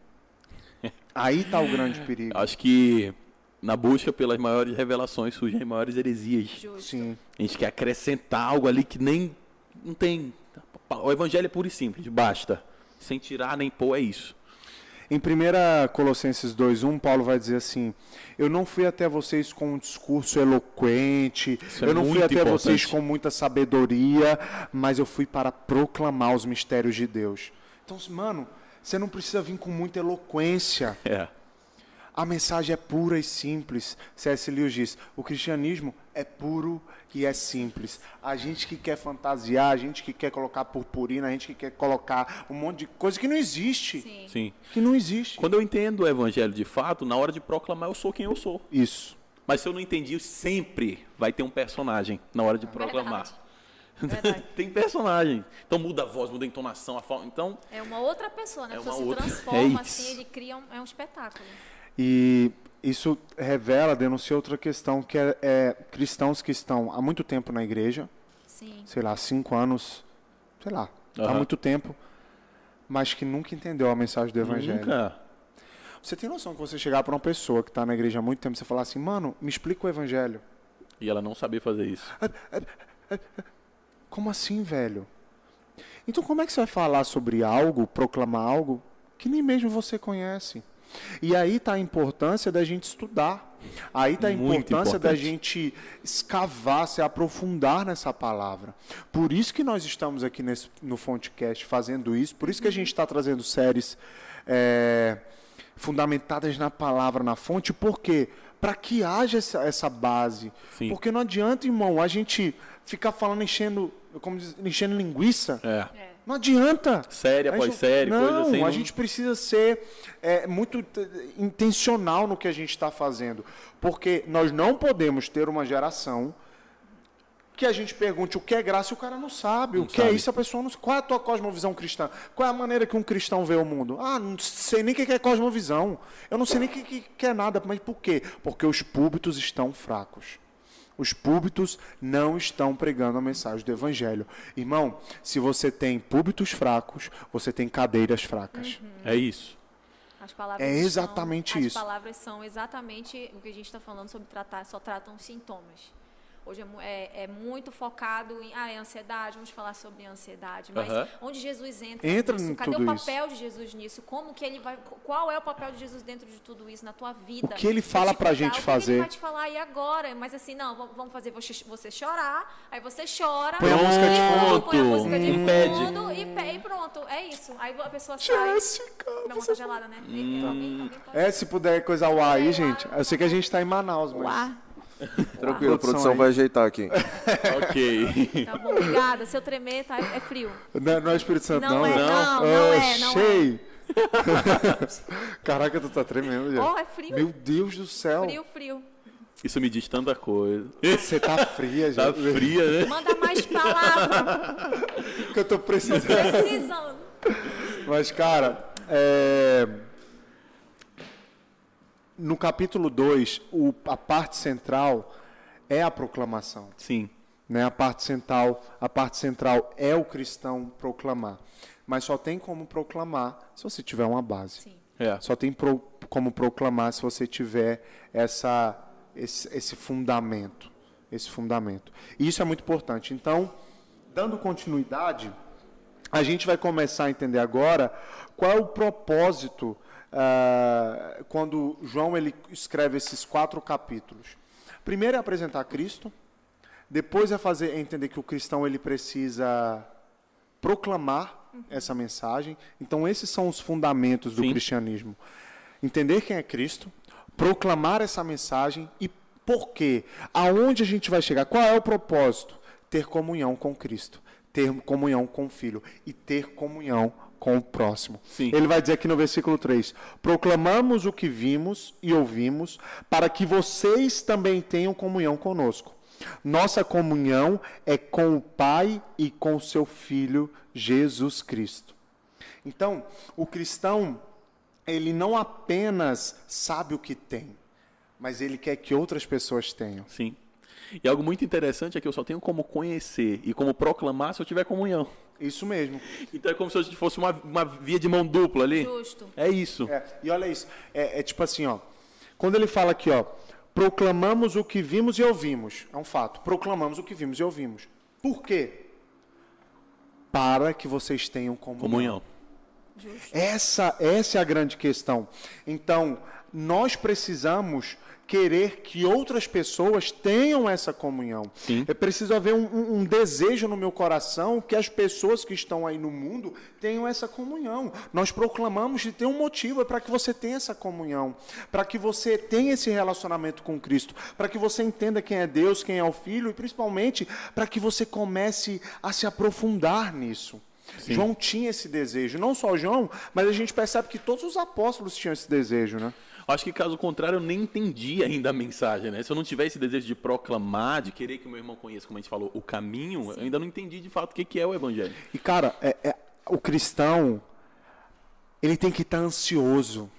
Aí está o grande perigo. Acho que na busca pelas maiores revelações surgem as maiores heresias. Justo. Sim. A gente quer acrescentar algo ali que nem não tem. O evangelho é puro e simples, basta. Sem tirar nem pôr, é isso. Em 1 Colossenses 2,1, Paulo vai dizer assim: Eu não fui até vocês com um discurso eloquente, Isso é eu não fui até vocês importante. com muita sabedoria, mas eu fui para proclamar os mistérios de Deus. Então, mano, você não precisa vir com muita eloquência. É. A mensagem é pura e simples. C.S. Lewis diz: o cristianismo é puro e é simples. A gente que quer fantasiar, a gente que quer colocar purpurina, a gente que quer colocar um monte de coisa que não existe. Sim. Sim. Que não existe. Quando eu entendo o evangelho de fato, na hora de proclamar, eu sou quem eu sou. Isso. Mas se eu não entendi, sempre vai ter um personagem na hora de proclamar. Verdade. Verdade. tem personagem. Então muda a voz, muda a entonação, a forma. Então, É uma outra pessoa, né? É A pessoa uma se outra- transforma é isso. assim, ele cria um, é um espetáculo. E isso revela, denuncia outra questão, que é, é cristãos que estão há muito tempo na igreja, Sim. sei lá, cinco anos, sei lá, há Aham. muito tempo, mas que nunca entendeu a mensagem do evangelho. nunca. Você tem noção que você chegar para uma pessoa que está na igreja há muito tempo e você falar assim, mano, me explica o evangelho. E ela não sabia fazer isso. Como assim, velho? Então como é que você vai falar sobre algo, proclamar algo que nem mesmo você conhece? E aí está a importância da gente estudar. Aí está a importância da gente escavar, se aprofundar nessa palavra. Por isso que nós estamos aqui nesse, no Fontecast fazendo isso, por isso que a gente está trazendo séries é, fundamentadas na palavra, na fonte, por quê? Para que haja essa, essa base. Sim. Porque não adianta, irmão, a gente ficar falando, enchendo, como diz, enchendo linguiça. É. É. Não adianta. Série A após gente- série, não, coisa assim. a não- gente precisa ser é, muito intencional no que a gente está fazendo. Porque nós não podemos ter uma geração que a gente pergunte o que é graça e o cara não sabe. Não o que é sabe. isso, a pessoa não sabe. Qual é a tua cosmovisão cristã? Qual é a maneira que um cristão vê o mundo? Ah, não sei nem o que é cosmovisão. Eu não sei nem o que é nada. Mas por quê? Porque os púlpitos estão fracos. Os púlpitos não estão pregando a mensagem do evangelho. Irmão, se você tem púlpitos fracos, você tem cadeiras fracas. É isso. As palavras É são- exatamente as isso. palavras são exatamente o que a gente está falando sobre tratar, só tratam os sintomas. Hoje é, é- é muito focado em ah, é ansiedade, vamos falar sobre ansiedade, mas Aham. onde Jesus entra, Entra nisso? Cadê tudo o papel de Jesus nisso? Como que ele vai, qual é o papel de Jesus dentro de tudo isso na tua vida? O que ele fala pra gente o que fazer? Ele vai te falar aí agora, mas assim, não, vamos- fazer você, você chorar, aí você chora, Põe a música de e fundo. põe a música de fundo e, pe- e pronto, é isso. Aí a pessoa sai. Jéssica, Minha mão tá gelada, né? Alguém- alguém pode- É, se puder coisar o ar aí, gente. Eu sei que a gente está em Manaus, mas. Uá, Tranquilo, a Produção aí. vai ajeitar aqui. ok. tá bom, obrigada. Se eu tremer, tá, é frio. Não, não é Espírito Santo, não. Não é, né? não, não é, não Achei. Caraca, tu tá tremendo, já. Oh, é frio. Meu Deus do céu. Frio, frio. Isso me diz tanta coisa. Você tá fria, já. Tá fria, né? Manda mais palavra. Que eu tô precisando. Precisando. Mas, cara, é... no capítulo 2, a parte central é a proclamação. Sim. né? A parte central, a parte central é o cristão proclamar. Mas só tem como proclamar se você tiver uma base. Sim. É. Só tem pro- como proclamar se você tiver essa, esse, esse fundamento. Esse fundamento. E isso é muito importante. Então, dando continuidade, a gente vai começar a entender agora qual é o propósito ah, quando João ele escreve esses quatro capítulos. Primeiro é apresentar Cristo, depois é fazer é entender que o cristão ele precisa proclamar essa mensagem. Então esses são os fundamentos do Sim. cristianismo. Entender quem é Cristo, proclamar essa mensagem e por quê? Aonde a gente vai chegar? Qual é o propósito? Ter comunhão com Cristo, ter comunhão com o Filho e ter comunhão com o próximo. Sim. Ele vai dizer aqui no versículo 3: Proclamamos o que vimos e ouvimos, para que vocês também tenham comunhão conosco. Nossa comunhão é com o Pai e com o seu Filho Jesus Cristo. Então, o cristão, ele não apenas sabe o que tem, mas ele quer que outras pessoas tenham. Sim. E algo muito interessante é que eu só tenho como conhecer e como proclamar se eu tiver comunhão. Isso mesmo. Então é como se fosse uma, uma via de mão dupla ali. Justo. É isso. É, e olha isso, é, é tipo assim, ó. Quando ele fala aqui, ó, proclamamos o que vimos e ouvimos. É um fato. Proclamamos o que vimos e ouvimos. Por quê? Para que vocês tenham comunhão. Comunhão. Essa, essa é a grande questão. Então, nós precisamos querer que outras pessoas tenham essa comunhão. Sim. É preciso haver um, um- desejo no meu coração que as pessoas que estão aí no mundo tenham essa comunhão. Nós proclamamos e tem um motivo é para que você tenha essa comunhão, para que você tenha esse relacionamento com Cristo, para que você entenda quem é Deus, quem é o Filho e principalmente para que você comece a se aprofundar nisso. João tinha esse desejo, não só João, mas a gente percebe que todos os apóstolos tinham esse desejo, né? Acho que caso contrário, eu nem entendi ainda a mensagem, né? Se eu não tiver esse desejo de proclamar, de querer que o meu irmão conheça, como a gente falou, o caminho, eu ainda não entendi de fato o que que é o evangelho. E cara, é- é- o cristão ele tem que estar ansioso,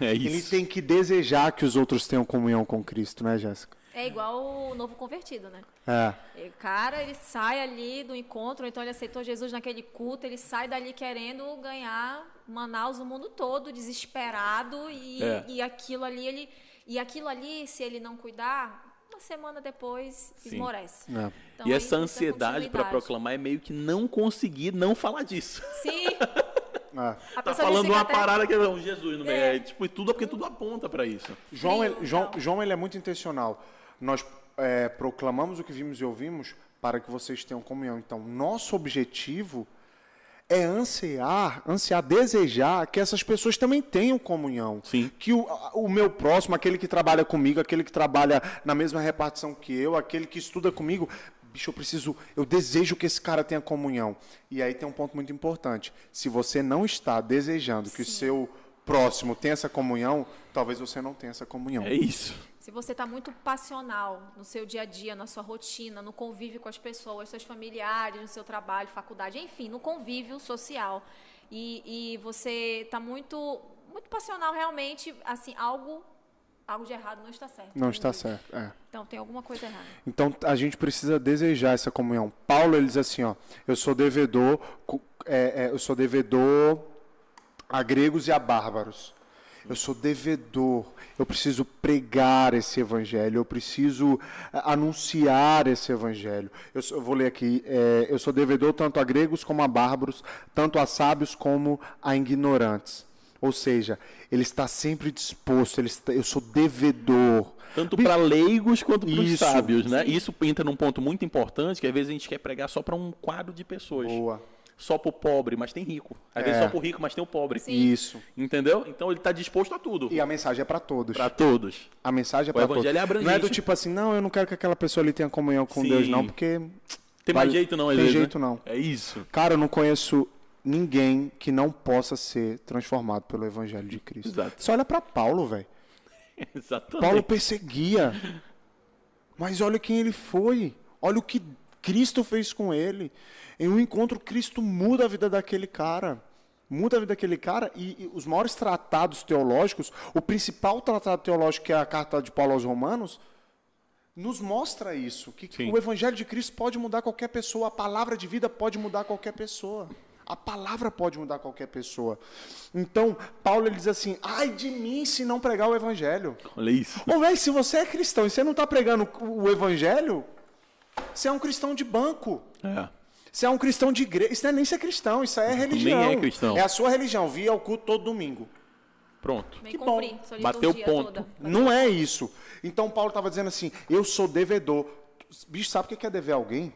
É ele isso. tem que desejar que os outros tenham comunhão com Cristo, né, Jéssica? É igual o novo convertido, né? É. E O cara, ele sai ali do encontro, então ele aceitou Jesus naquele culto, ele sai dali querendo ganhar Manaus no mundo todo, desesperado, e, É. e aquilo ali, ele. E aquilo ali, se ele não cuidar, uma semana depois Sim. esmorece. É. Então, e aí essa ansiedade para proclamar é meio que não conseguir não falar disso. Sim, É. Tá falando uma até- parada que é um Jesus no meio. É. É, tipo, tudo porque tudo aponta para isso. João, ele, João, então. João ele é muito intencional. Nós é, proclamamos o que vimos e ouvimos para que vocês tenham comunhão. Então, nosso objetivo é ansiar, ansiar, desejar que essas pessoas também tenham comunhão. Sim. Que o, o meu próximo, aquele que trabalha comigo, aquele que trabalha na mesma repartição que eu, aquele que estuda comigo, bicho, eu preciso, eu desejo que esse cara tenha comunhão. E aí tem um ponto muito importante. Se você não está desejando que o seu próximo tenha essa comunhão, talvez você não tenha essa comunhão. É isso. Se você está muito passional no seu dia a dia, na sua rotina, no convívio com as pessoas, seus familiares, no seu trabalho, faculdade, enfim, no convívio social, e, e você está muito, muito passional realmente, assim, algo, algo de errado não está certo. Não está certo. É. Então tem alguma coisa errada. Então a gente precisa desejar essa comunhão. Paulo ele diz assim, ó, eu sou devedor, é, é, eu sou devedor a gregos e a bárbaros. Eu sou devedor. Eu preciso pregar esse evangelho. Eu preciso é, anunciar esse evangelho. Eu, sou- eu vou ler aqui. é, eu sou devedor tanto a gregos como a bárbaros, tanto a sábios como a ignorantes. Ou seja, ele está sempre disposto. Ele está, eu sou devedor. Tanto para leigos quanto para os sábios, né? Isso entra num ponto muito importante, que às vezes a gente quer pregar só para um quadro de pessoas. Boa. Só pro pobre, mas tem rico. Às É. vezes só pro rico, mas tem o pobre. Sim. Isso. Entendeu? Então ele tá disposto a tudo. E a mensagem é para todos. Para todos. A mensagem é O para todos. evangelho é. Não é do tipo assim, não, eu não quero que aquela pessoa ali tenha comunhão com Sim. Deus, não, porque. Tem Vale- mais jeito não, às tem vezes, né? jeito não. É isso. Cara, eu não conheço ninguém que não possa ser transformado pelo evangelho de Cristo. Exato. Você olha para Paulo, velho. Exatamente. Paulo perseguia. Mas olha quem ele foi. Olha o que Cristo fez com ele. Em um encontro, Cristo muda a vida daquele cara. Muda a vida daquele cara e, e os maiores tratados teológicos, o principal tratado teológico que é a carta de Paulo aos Romanos, nos mostra isso, que Sim. o evangelho de Cristo pode mudar qualquer pessoa, a palavra de vida pode mudar qualquer pessoa. A palavra pode mudar qualquer pessoa. Então, Paulo ele diz assim: "Ai de mim se não pregar o evangelho". Olha isso. Ô, velho, se você é cristão e você não está pregando o evangelho, você é um cristão de banco. É. Você é um cristão de igreja. Isso não é nem ser cristão, isso aí é religião. Nem é cristão. É a sua religião. Via ao culto todo domingo. Pronto. Vem Que cumprir bom. Bateu ponto. toda. Não é isso. Então Paulo estava dizendo assim: eu sou devedor. Bicho, sabe o que é dever alguém?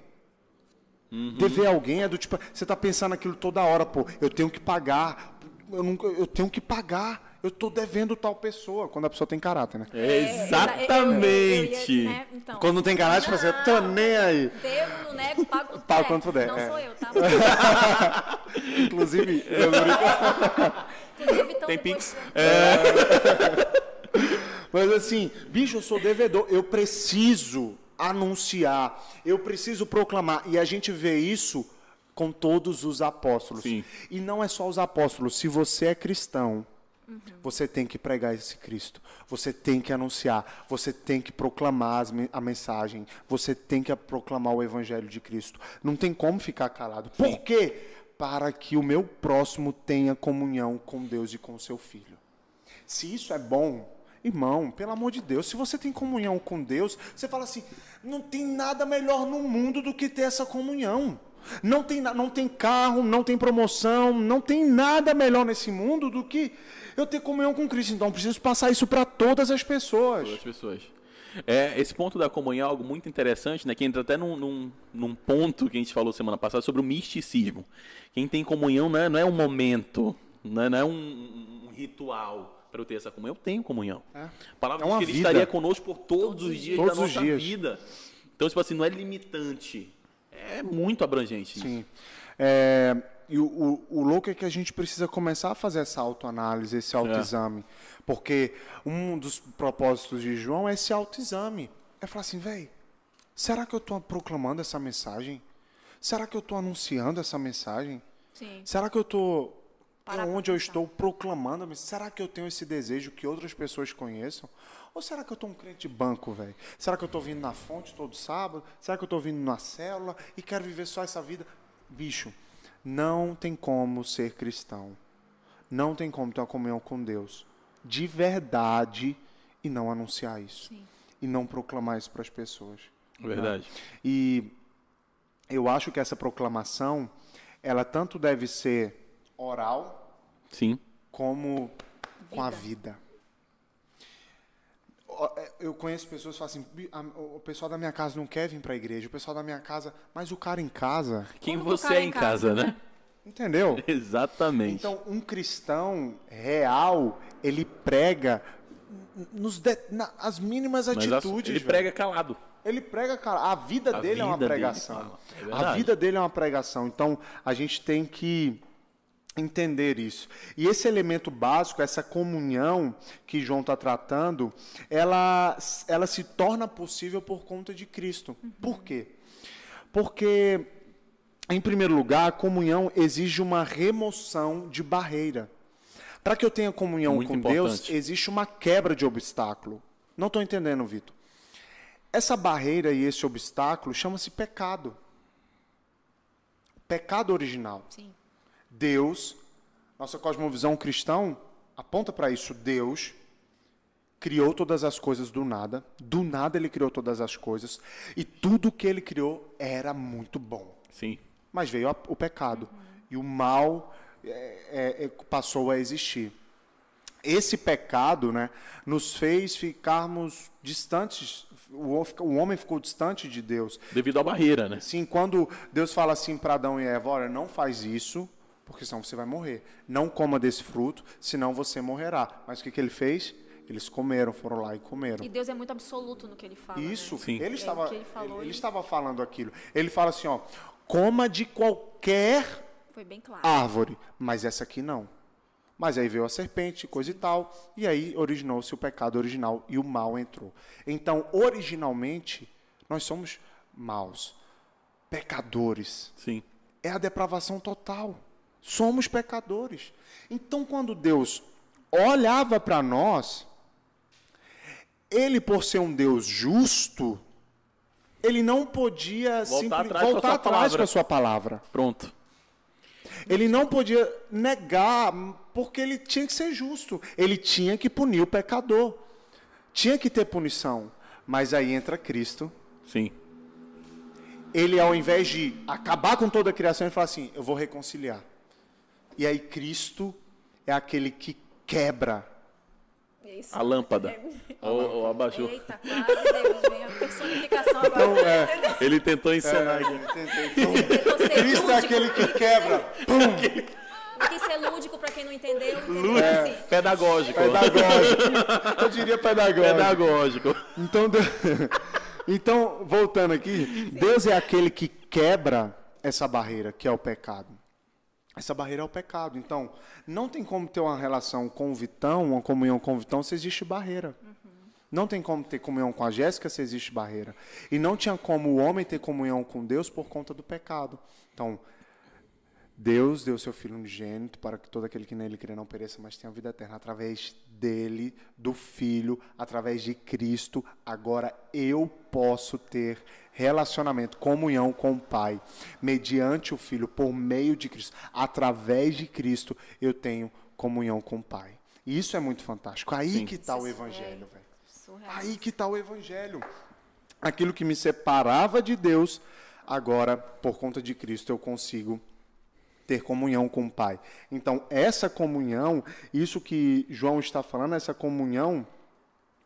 Dever alguém é do tipo, você está pensando aquilo toda hora, pô, eu tenho que pagar, eu, nunca, eu tenho que pagar, eu estou devendo tal pessoa, quando a pessoa tem caráter, né? É, Exatamente. eu- eu- eu ia, né, então. Quando não tem caráter, tipo assim, eu tô nem aí. Devo, não nego, pago quanto Pago puder. quanto puder, Não é. sou eu, tá? Inclusive, eu Inclusive, então, Tem depois... Pix? Mas assim, bicho, eu sou devedor, eu preciso anunciar, eu preciso proclamar. E a gente vê isso com todos os apóstolos. Sim. E não é só os apóstolos. Se você é cristão, você tem que pregar esse Cristo. Você tem que anunciar. Você tem que proclamar a mensagem. Você tem que proclamar o evangelho de Cristo. Não tem como ficar calado. Por quê? Para que o meu próximo tenha comunhão com Deus e com o seu filho. Se isso é bom, irmão, pelo amor de Deus, se você tem comunhão com Deus, você fala assim: não tem nada melhor no mundo do que ter essa comunhão. Não tem, não tem carro, não tem promoção, não tem nada melhor nesse mundo do que eu ter comunhão com Cristo. Então eu preciso passar isso para todas as pessoas. Todas as pessoas. É, esse ponto da comunhão é algo muito interessante, né? Que entra até num, num, num ponto que a gente falou semana passada sobre o misticismo. Quem tem comunhão não é, não é um momento, não é, não é um, um ritual para eu ter essa comunhão. Eu tenho comunhão. A palavra É diz uma que ele vida. estaria conosco por todos, os dias Todos da os nossa dias. vida. Então, tipo assim, não é limitante. É muito abrangente. isso. Sim. É, e o, o, o louco é que a gente precisa começar a fazer essa autoanálise, esse autoexame. Porque um dos propósitos de João é esse autoexame. É falar assim, velho, será que eu estou proclamando essa mensagem? Será que eu estou anunciando essa mensagem? Sim. Será que eu estou onde eu estou proclamando? a mensagem? Será que eu tenho esse desejo que outras pessoas conheçam? Ou será que eu estou um crente de banco, velho? Será que eu estou vindo na fonte todo sábado? Será que eu estou vindo na célula e quero viver só essa vida? Bicho, não tem como ser cristão. Não tem como ter uma comunhão com Deus de verdade e não anunciar isso. Sim. E não proclamar isso para as pessoas. Verdade. E eu acho que essa proclamação, ela tanto deve ser oral Sim. como com a vida. É, Eu conheço pessoas que falam assim, "Bi- a- o pessoal da minha casa não quer vir para a igreja, o pessoal da minha casa, mas o cara em casa, Quem você é em casa, casa, né? entendeu? Exatamente. Então, um cristão real, ele prega nos de- na- as mínimas Mas atitudes. ele velho. prega calado. Ele prega, cara. A vida A dele é uma vida dele pregação. fala, é a vida dele é uma pregação. Então, a gente tem que entender isso. E esse elemento básico, essa comunhão que João está tratando, ela, ela se torna possível por conta de Cristo. Por quê? Porque, em primeiro lugar, a comunhão exige uma remoção de barreira. Para que eu tenha comunhão Muito com Deus, importante. existe uma quebra de obstáculo. Não estou entendendo, Vitor. Essa barreira e esse obstáculo chama-se pecado. Pecado original. Sim. Deus, nossa cosmovisão cristão aponta para isso. Deus criou todas as coisas do nada, do nada ele criou todas as coisas, e tudo que ele criou era muito bom. Sim. Mas veio a- o pecado, e o mal é, é, é, passou a existir. Esse pecado né, nos fez ficarmos distantes, o, o homem ficou distante de Deus. Devido à barreira, né? Sim, quando Deus fala assim para Adão e Eva, olha, não faz isso, porque senão você vai morrer. Não coma desse fruto, senão você morrerá. Mas o que, que ele fez? Eles comeram, foram lá e comeram. E Deus é muito absoluto no que ele fala. Isso, né? Sim. ele É, estava, ele falou ele, ele estava falando aquilo. Ele fala assim, ó, coma de qualquer Foi bem claro. árvore, mas essa aqui não. Mas aí veio a serpente, coisa e tal, e aí originou-se o pecado original e o mal entrou. Então, originalmente, nós somos maus, pecadores. Sim. É a depravação total. Somos pecadores. Então, quando Deus olhava para nós, ele, por ser um Deus justo, ele não podia Voltar atrás com a voltar atrás com a sua palavra. Pronto. Ele não podia negar, porque ele tinha que ser justo. Ele tinha que punir o pecador. Tinha que ter punição. Mas aí entra Cristo Sim. ele ao invés de acabar com toda a criação, ele fala assim: eu vou reconciliar. E aí Cristo é aquele que quebra. Isso. A lâmpada. Ou, ou abajur. Eita, quase Deus, vem a personificação agora. Então, é, Ele tentou ensinar. aqui. então, Tentou ser Cristo é aquele que quebra. Pum! Quis ser lúdico pra quem não entendeu. entendeu? Lúdico. Assim, Pedagógico. Pedagógico. Eu diria pedagógico. Pedagógico. Então, de- então, voltando aqui, Deus é aquele que quebra essa barreira, que é o pecado. Essa barreira é o pecado. Então, não tem como ter uma relação com o Vitão, uma comunhão com o Vitão, se existe barreira. Não tem como ter comunhão com a Jéssica se existe barreira. E não tinha como o homem ter comunhão com Deus por conta do pecado. Então, Deus deu seu Filho unigênito para que todo aquele que nele crê não pereça, mas tenha vida eterna. Através dele, do Filho, através de Cristo, agora eu posso ter relacionamento, comunhão com o Pai, mediante o Filho, por meio de Cristo. Através de Cristo, eu tenho comunhão com o Pai. E isso é muito fantástico. Aí Sim. que está o é Evangelho, velho. Aí que está o Evangelho. Aquilo que me separava de Deus, agora, por conta de Cristo, eu consigo ter comunhão com o Pai. Então, essa comunhão, isso que João está falando, essa comunhão,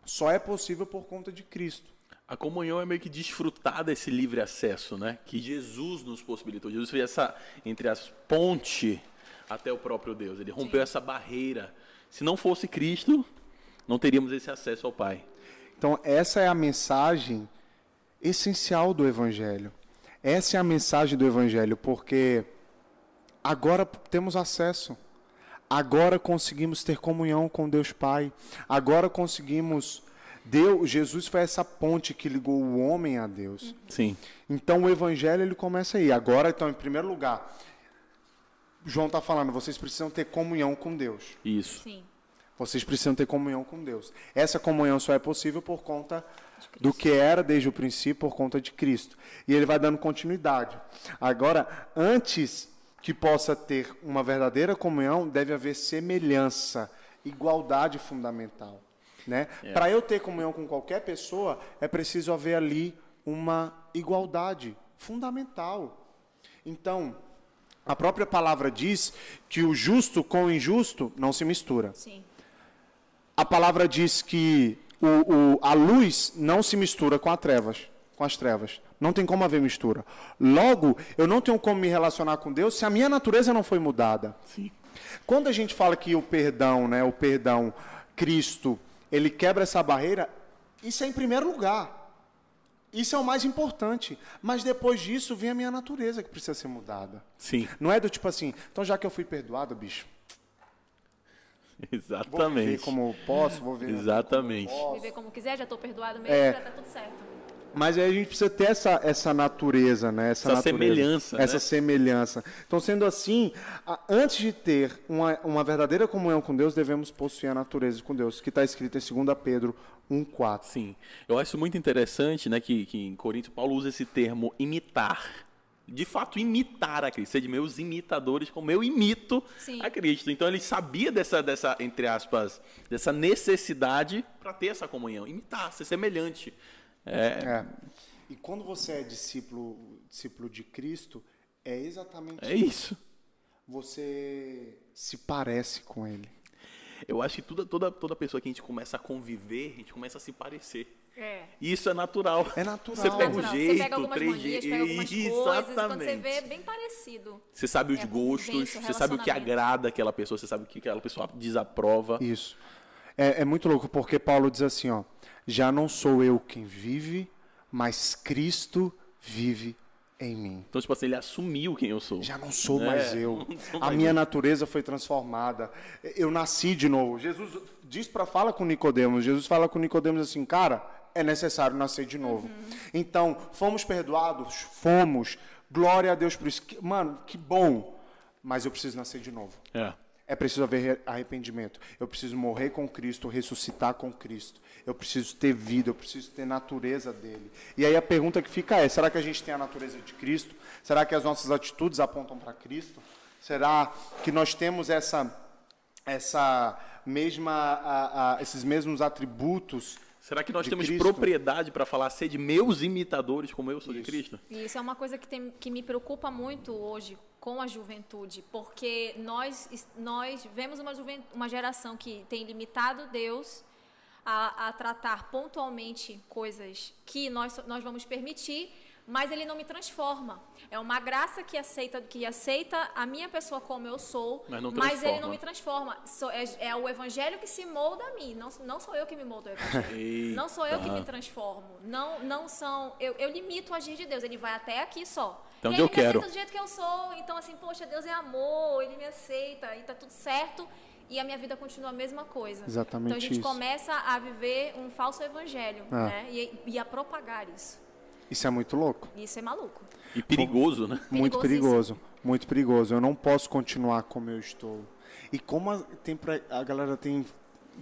só é possível por conta de Cristo. A comunhão é meio que desfrutar desse livre acesso, né? Que Jesus nos possibilitou. Jesus fez essa, entre as ponte até o próprio Deus. Ele rompeu essa barreira. Se não fosse Cristo, não teríamos esse acesso ao Pai. Então, essa é a mensagem essencial do Evangelho. Essa é a mensagem do Evangelho, porque agora temos acesso. Agora conseguimos ter comunhão com Deus Pai. Agora conseguimos. Deus, Jesus foi essa ponte que ligou o homem a Deus. Sim. Então o evangelho ele começa aí. Agora, então, em primeiro lugar, João está falando, vocês precisam ter comunhão com Deus. Isso. Sim. Vocês precisam ter comunhão com Deus. Essa comunhão só é possível por conta do que era desde o princípio, por conta de Cristo. E ele vai dando continuidade. Agora, antes que possa ter uma verdadeira comunhão, deve haver semelhança, igualdade fundamental. Né? Para eu ter comunhão com qualquer pessoa, é preciso haver ali uma igualdade fundamental. Então, a própria palavra diz que o justo com o injusto não se mistura. Sim. A palavra diz que o, o- a luz não se mistura com, a trevas, com as trevas. Não tem como haver mistura. Logo, eu não tenho como me relacionar com Deus se a minha natureza não foi mudada. Sim. Quando a gente fala que o perdão, né, o perdão, Cristo, ele quebra essa barreira, isso é em primeiro lugar. Isso é o mais importante. Mas depois disso vem a minha natureza que precisa ser mudada. Sim. Não é do tipo assim, então já que eu fui perdoado, bicho, vou viver Exatamente. como posso, vou viver Exatamente. Viver como quiser, já estou perdoado mesmo, É. já tá tudo certo. Mas aí a gente precisa ter essa, essa natureza, né? Essa, Essa natureza, semelhança, Essa né? semelhança. Então, sendo assim, a- antes de ter uma, uma verdadeira comunhão com Deus, devemos possuir a natureza com Deus, que está escrito em 2 Pedro 1,4. Sim. Eu acho muito interessante, né, que, que em Coríntios Paulo usa esse termo imitar. De fato, imitar a Cristo. Ser de meus imitadores, como eu imito Sim. a Cristo. Então ele sabia dessa, dessa entre aspas, dessa necessidade para ter essa comunhão. Imitar, ser semelhante. É, É. E quando você é discípulo, discípulo de Cristo, é exatamente é isso. Você se parece com Ele. Eu acho que toda, toda, toda pessoa que a gente começa a conviver, a gente começa a se parecer. É. E isso é natural. É natural. Você pega o Natural. jeito, você pega algumas três manias, jeitos. pega algumas coisas, quando você Exatamente. vê, é bem parecido. Você sabe os É gostos, você sabe o que agrada aquela pessoa, você sabe o que aquela pessoa desaprova. Isso. É, é muito louco, porque Paulo diz assim, ó, já não sou eu quem vive, mas Cristo vive em mim. Então, tipo assim, ele assumiu quem eu sou. Já não sou É, mais eu. sou A mais minha eu. natureza foi transformada. Eu nasci de novo. Jesus diz para fala com Nicodemos. Jesus fala com Nicodemos assim, cara, é necessário nascer de novo. Então, fomos perdoados, fomos. Glória a Deus por isso. Mano, que bom. Mas eu preciso nascer de novo. É. É preciso haver re- arrependimento. Eu preciso morrer com Cristo, ressuscitar com Cristo. Eu preciso ter vida, eu preciso ter natureza dele. E aí a pergunta que fica é: será que a gente tem a natureza de Cristo? Será que as nossas atitudes apontam para Cristo? Será que nós temos essa essa mesma a- a- esses mesmos atributos Será que nós de temos Cristo. propriedade para falar ser de meus imitadores como eu sou de Isso. Cristo? E isso é uma coisa que, tem, que me preocupa muito hoje com a juventude, porque nós, nós vemos uma, uma geração que tem limitado Deus a, a tratar pontualmente coisas que nós, nós vamos permitir, mas ele não me transforma. É uma graça que aceita, que aceita a minha pessoa como eu sou, Mas não ele transforma. não me transforma. Sou- é, é o evangelho que se molda a mim, não, não sou eu que me moldo ao evangelho. Não sou eu que me transformo. Não, não são. Eu, eu limito o agir de Deus. Ele vai até aqui só. Então, e ele eu me quero. aceita do jeito que eu sou. Então, assim, poxa, Deus é amor, ele me aceita e tá tudo certo. E a minha vida continua a mesma coisa. Exatamente Então a gente isso. começa a viver um falso evangelho, É. né? E, e a propagar isso. Isso é muito louco. Isso é maluco. E perigoso, né? Muito perigoso. Muito perigoso. Eu não posso continuar como eu estou. E como a, tem pra- a galera tem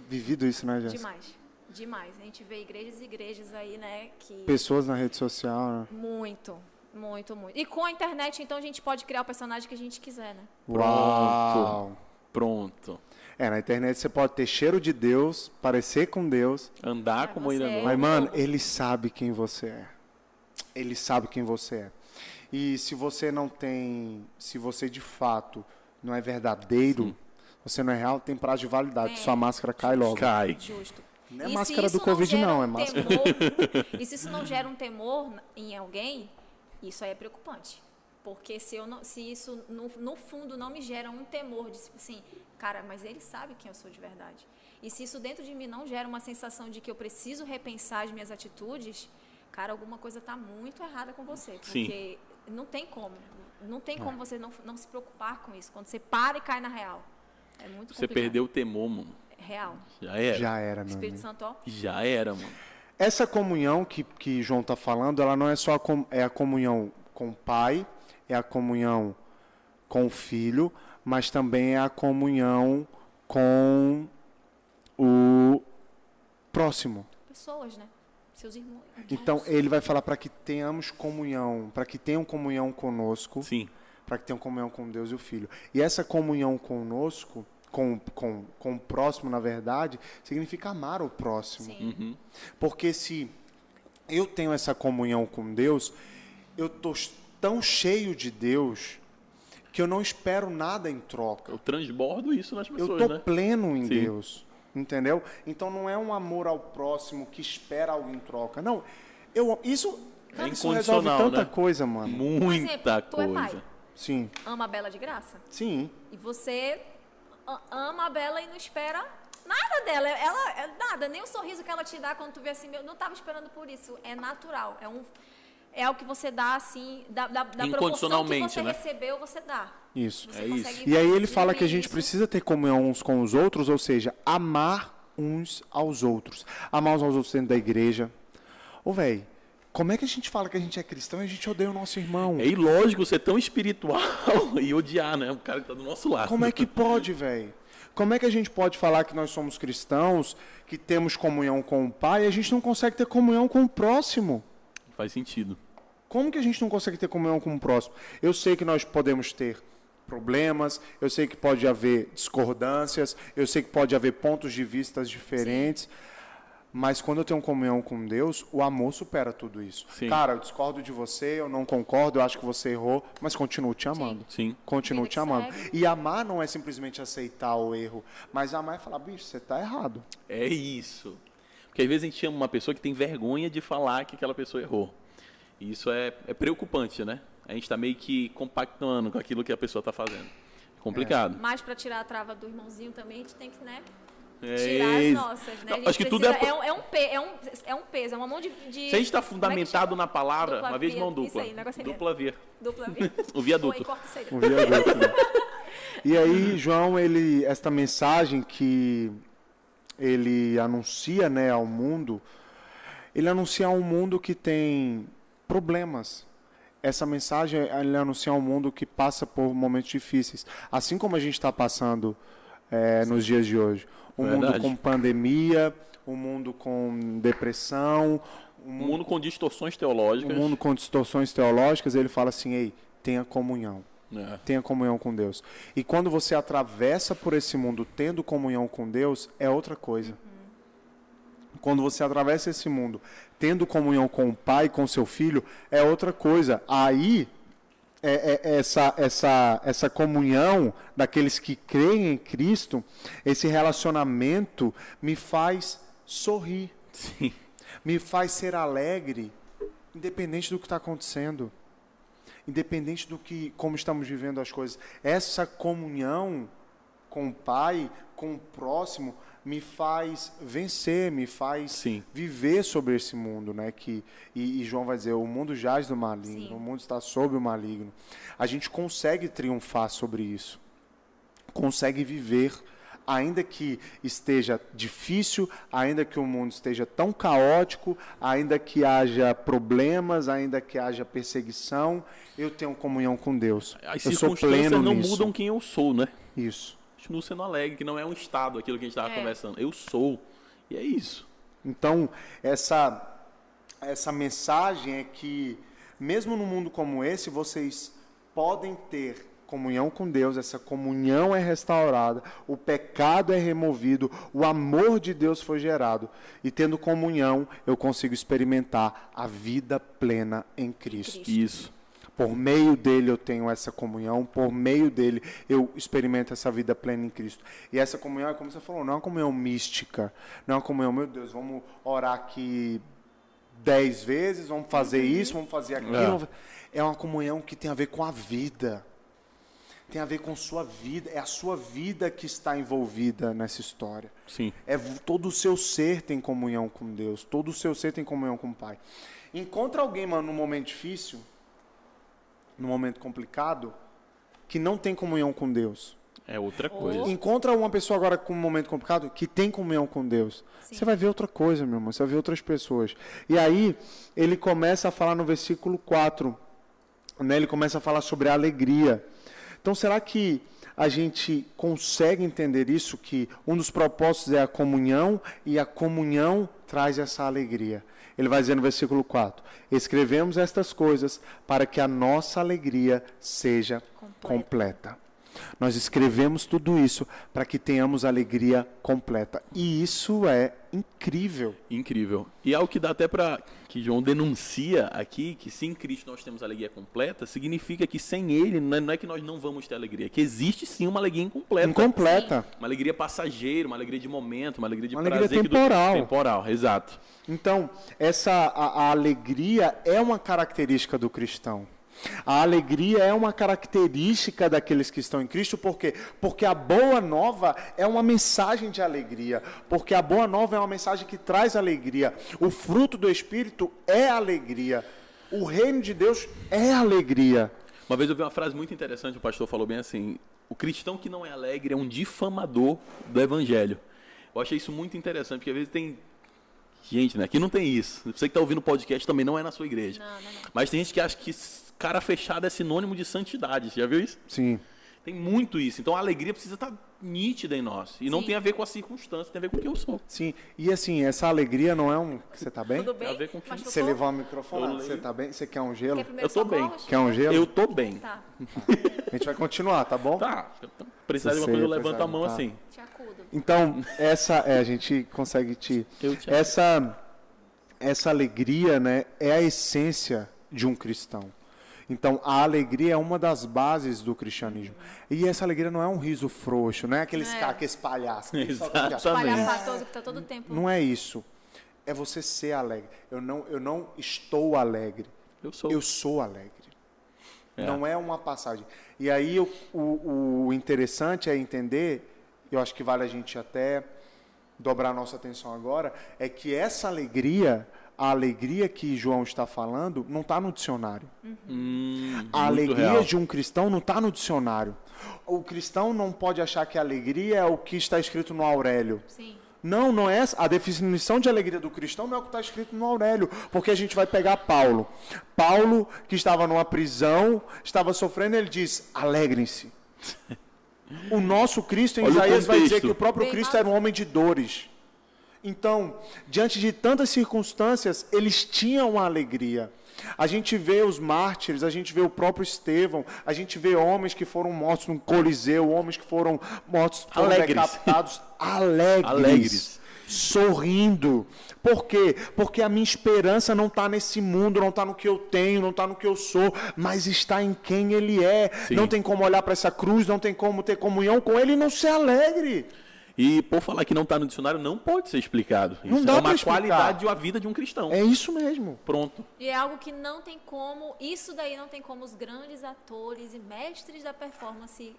vivido isso, né, Jéssica? Demais. Demais. A gente vê igrejas e igrejas aí, né? Que. Pessoas na rede social, né? Muito. Muito, muito. E com a internet, então, a gente pode criar o personagem que a gente quiser, né? Uau! Pronto. É, na internet você pode ter cheiro de Deus, parecer com Deus, Andar como ele andou. mas, mano, ele sabe quem você é. Ele sabe quem você é. E se você não tem, se você de fato não é verdadeiro, você não é real, tem prazo de validade. É. Sua máscara cai logo. Cai. Justo. Não é E máscara do Covid, não, um é máscara. temor- e se isso não gera um temor em alguém, isso aí é preocupante. Porque se, eu não, se isso, no, no fundo, não me gera um temor de, tipo assim, cara, mas ele sabe quem eu sou de verdade. E se isso dentro de mim não gera uma sensação de que eu preciso repensar as minhas atitudes, cara, alguma coisa está muito errada com você. Sim. Porque não tem como. Não tem como você não, não se preocupar com isso. Quando você para e cai na real. É muito Você complicado. perdeu o temor, mano. Real. Já era. Já, Já era, meu Espírito amigo. Santo, ó. era, mano. Essa comunhão que, que João está falando, ela não é só a, com- é a comunhão com o Pai, é a comunhão com o Filho, mas também é a comunhão com o próximo. pessoas, né? Seus irmãos. Então ele vai falar para que tenhamos comunhão, para que tenham comunhão conosco, Sim. para que tenham comunhão com Deus e o Filho. E essa comunhão conosco, com, com, com o próximo, na verdade, significa amar o próximo. Sim. Porque se eu tenho essa comunhão com Deus, eu tô tão cheio de Deus que eu não espero nada em troca. Eu transbordo isso nas Eu pessoas, tô né? pleno em Sim. Deus, entendeu? Então não é um amor ao próximo que espera algo em troca. Não, eu isso, cara, isso resolve incondicional, tanta né? coisa, mano. Muita exemplo, tu é coisa. pai. Sim, Ama a Bela de graça. sim. E você ama a Bela e não espera nada dela. Ela, é nada, nem o sorriso que ela te dá quando tu vê assim, meu, não estava esperando por isso. É natural. É um. É o que você dá, assim, da, da, da proporção que Incondicionalmente, você né? recebeu, você dá. Isso. Você É consegue E aí ele fala que a gente isso. precisa ter comunhão uns com os outros, ou seja, amar uns aos outros. Amar uns aos outros dentro da igreja. Ô, velho, como é que a gente fala que a gente é cristão e a gente odeia o nosso irmão? É ilógico ser tão espiritual e odiar, né? O cara que tá do nosso lado. Como é que pode, velho? Como é que a gente pode falar que nós somos cristãos, que temos comunhão com o Pai, e a gente não consegue ter comunhão com o próximo? Faz sentido. Como que a gente não consegue ter comunhão com o próximo? Eu sei que nós podemos ter problemas, eu sei que pode haver discordâncias, eu sei que pode haver pontos de vistas diferentes, mas quando eu tenho comunhão com Deus, o amor supera tudo isso. Sim. Cara, eu discordo de você, eu não concordo, eu acho que você errou, mas continuo te amando. Sim. Continuo Vida te amando. segue. E amar não é simplesmente aceitar o erro, mas amar é falar, bicho, você tá errado. É isso. Porque às vezes a gente chama uma pessoa que tem vergonha de falar que aquela pessoa errou. E isso é, é preocupante, né? A gente tá meio que compactuando com aquilo que a pessoa tá fazendo. É complicado. Mas para tirar a trava do irmãozinho também, a gente tem que, né? É Tirar as nossas, né? Não, acho que tudo é precisa- é, um, é, um é, um, é um peso, é uma mão de. de Se a gente está é fundamentado chama? na palavra, Dupla uma vez via. mão Isso dupla. aí, negócio aí dupla via. Dupla via. O viaduto. Oi, corta isso aí. Um viaduto, né? E aí, João, ele, esta mensagem que ele anuncia né, ao mundo, ele anuncia a um mundo que tem problemas. Essa mensagem ele anuncia a um mundo que passa por momentos difíceis. Assim como a gente está passando é, nos dias de hoje. Um mundo Verdade. com pandemia, um mundo com depressão, um Um mundo, mundo com distorções um teológicas. mundo com distorções teológicas. Ele fala assim, ei, tenha comunhão É. tenha comunhão com Deus. E quando você atravessa por esse mundo tendo comunhão com Deus, é outra coisa. quando você atravessa esse mundo tendo comunhão com o pai, com seu filho, é outra coisa. Aí é, é, essa, essa, essa comunhão daqueles que creem em Cristo, esse relacionamento me faz sorrir, Sim. me faz ser alegre, independente do que está acontecendo, independente do que, como estamos vivendo as coisas. Essa comunhão com o Pai, com o próximo, me faz vencer, me faz Sim. viver sobre esse mundo, né? Que e, e João vai dizer, o mundo jaz do maligno, Sim. o mundo está sob o maligno. A gente consegue triunfar sobre isso, consegue viver, ainda que esteja difícil, ainda que o mundo esteja tão caótico, ainda que haja problemas, ainda que haja perseguição, eu tenho comunhão com Deus. As eu sou circunstâncias pleno não nisso. mudam quem eu sou, né? Isso. Continuo sendo alegre, que não é um estado, aquilo que a gente estava É. conversando. Eu sou. E é isso. Então, essa, essa mensagem é que, mesmo num mundo como esse, vocês podem ter comunhão com Deus, essa comunhão é restaurada, o pecado é removido, o amor de Deus foi gerado. E tendo comunhão, eu consigo experimentar a vida plena em Cristo. Cristo. Isso. Por meio dele eu tenho essa comunhão, por meio dele eu experimento essa vida plena em Cristo. E essa comunhão, é como você falou, não é uma comunhão mística, não é uma comunhão, meu Deus, vamos orar aqui dez vezes, vamos fazer isso, vamos fazer aquilo. É. É uma comunhão que tem a ver com a vida. Tem a ver com sua vida, é a sua vida que está envolvida nessa história. Sim. É todo o seu ser tem comunhão com Deus, todo o seu ser tem comunhão com o Pai. Encontra alguém, mano, num momento difícil, num momento complicado, que não tem comunhão com Deus. É outra coisa. Encontra uma pessoa agora com um momento complicado que tem comunhão com Deus. Sim. Você vai ver outra coisa, meu irmão. Você vai ver outras pessoas. E aí, ele começa a falar no versículo 4. Né? Ele começa a falar sobre a alegria. Então, será que a gente consegue entender isso? Que um dos propósitos é a comunhão e a comunhão traz essa alegria. Ele vai dizer no versículo 4: Escrevemos estas coisas para que a nossa alegria seja Completa. completa. Nós escrevemos tudo isso para que tenhamos alegria completa. E isso é incrível. Incrível. E algo que dá até para que João denuncia aqui, que se em Cristo nós temos alegria completa, significa que sem ele não é, que nós não vamos ter alegria, que existe sim uma alegria incompleta. Incompleta. Uma alegria passageira, uma alegria de momento, uma alegria de Uma alegria prazer. que temporal. Temporal, exato. Então, essa a, a alegria é uma característica do cristão. A alegria é uma característica daqueles que estão em Cristo, por quê? Porque a boa nova é uma mensagem de alegria, porque a boa nova é uma mensagem que traz alegria. O fruto do Espírito é alegria. O reino de Deus é alegria. Uma vez eu vi uma frase muito interessante, o pastor falou bem assim: o cristão que não é alegre é um difamador do evangelho. Eu achei isso muito interessante, porque às vezes tem gente, né, aqui não tem isso. Você que está ouvindo o podcast também não é na sua igreja. Não, não, não. Mas tem gente que acha que cara fechado é sinônimo de santidade. Você já viu isso? Sim. Tem muito isso. Então a alegria precisa estar nítida em nós. E não Sim. tem a ver com a circunstância, tem a ver com o que eu sou. Sim. E assim, essa alegria não é um. Você tá bem? Tudo Tem a bem? ver com? Você levou o microfone? Você tá bem? Você quer um gelo? Quer Eu tô bem. Quer um gelo? Eu tô bem. Tá, A gente vai continuar, tá bom? Tá. Precisar de uma coisa, eu levanto a mão tá. assim. te acudo. Então, essa é, a gente consegue te Eu te essa essa alegria, né, é a essência de um cristão. Então, a alegria é uma das bases do cristianismo. E essa alegria não é um riso frouxo, não é aqueles É. caras que esse palhaço. que só- Exatamente. Palhafatoso que tá todo tempo. Não é isso. É você ser alegre. Eu não, eu não estou alegre. Eu sou. Eu sou alegre. É. Não é uma passagem. E aí o, o, o interessante é entender, eu acho que vale a gente até dobrar nossa atenção agora, é que essa alegria, a alegria que João está falando, não está no dicionário. Hum, A alegria real. de um cristão não está no dicionário. O cristão não pode achar que a alegria é o que está escrito no Aurélio. Sim. Não, não é essa. A definição de alegria do cristão não é o que está escrito no Aurélio. Porque a gente vai pegar Paulo. Paulo, que estava numa prisão, estava sofrendo, ele diz: alegrem-se. O nosso Cristo, em Olha Isaías, vai dizer que o próprio Cristo era um homem de dores. Então, diante de tantas circunstâncias, eles tinham uma alegria. A gente vê os mártires, a gente vê o próprio Estevão, a gente vê homens que foram mortos no Coliseu, homens que foram mortos, foram Alegres. decapitados, alegres. Alegres. sorrindo. Por quê? Porque a minha esperança não está nesse mundo, não está no que eu tenho, não está no que eu sou, mas está em quem Ele é. Sim. Não tem como olhar para essa cruz, não tem como ter comunhão com Ele e não ser alegre. E por falar que não está no dicionário, não pode ser explicado. Isso Não dá é uma qualidade de uma vida de um cristão. É isso mesmo. Pronto. E é algo que não tem como, isso daí não tem como os grandes atores e mestres da performance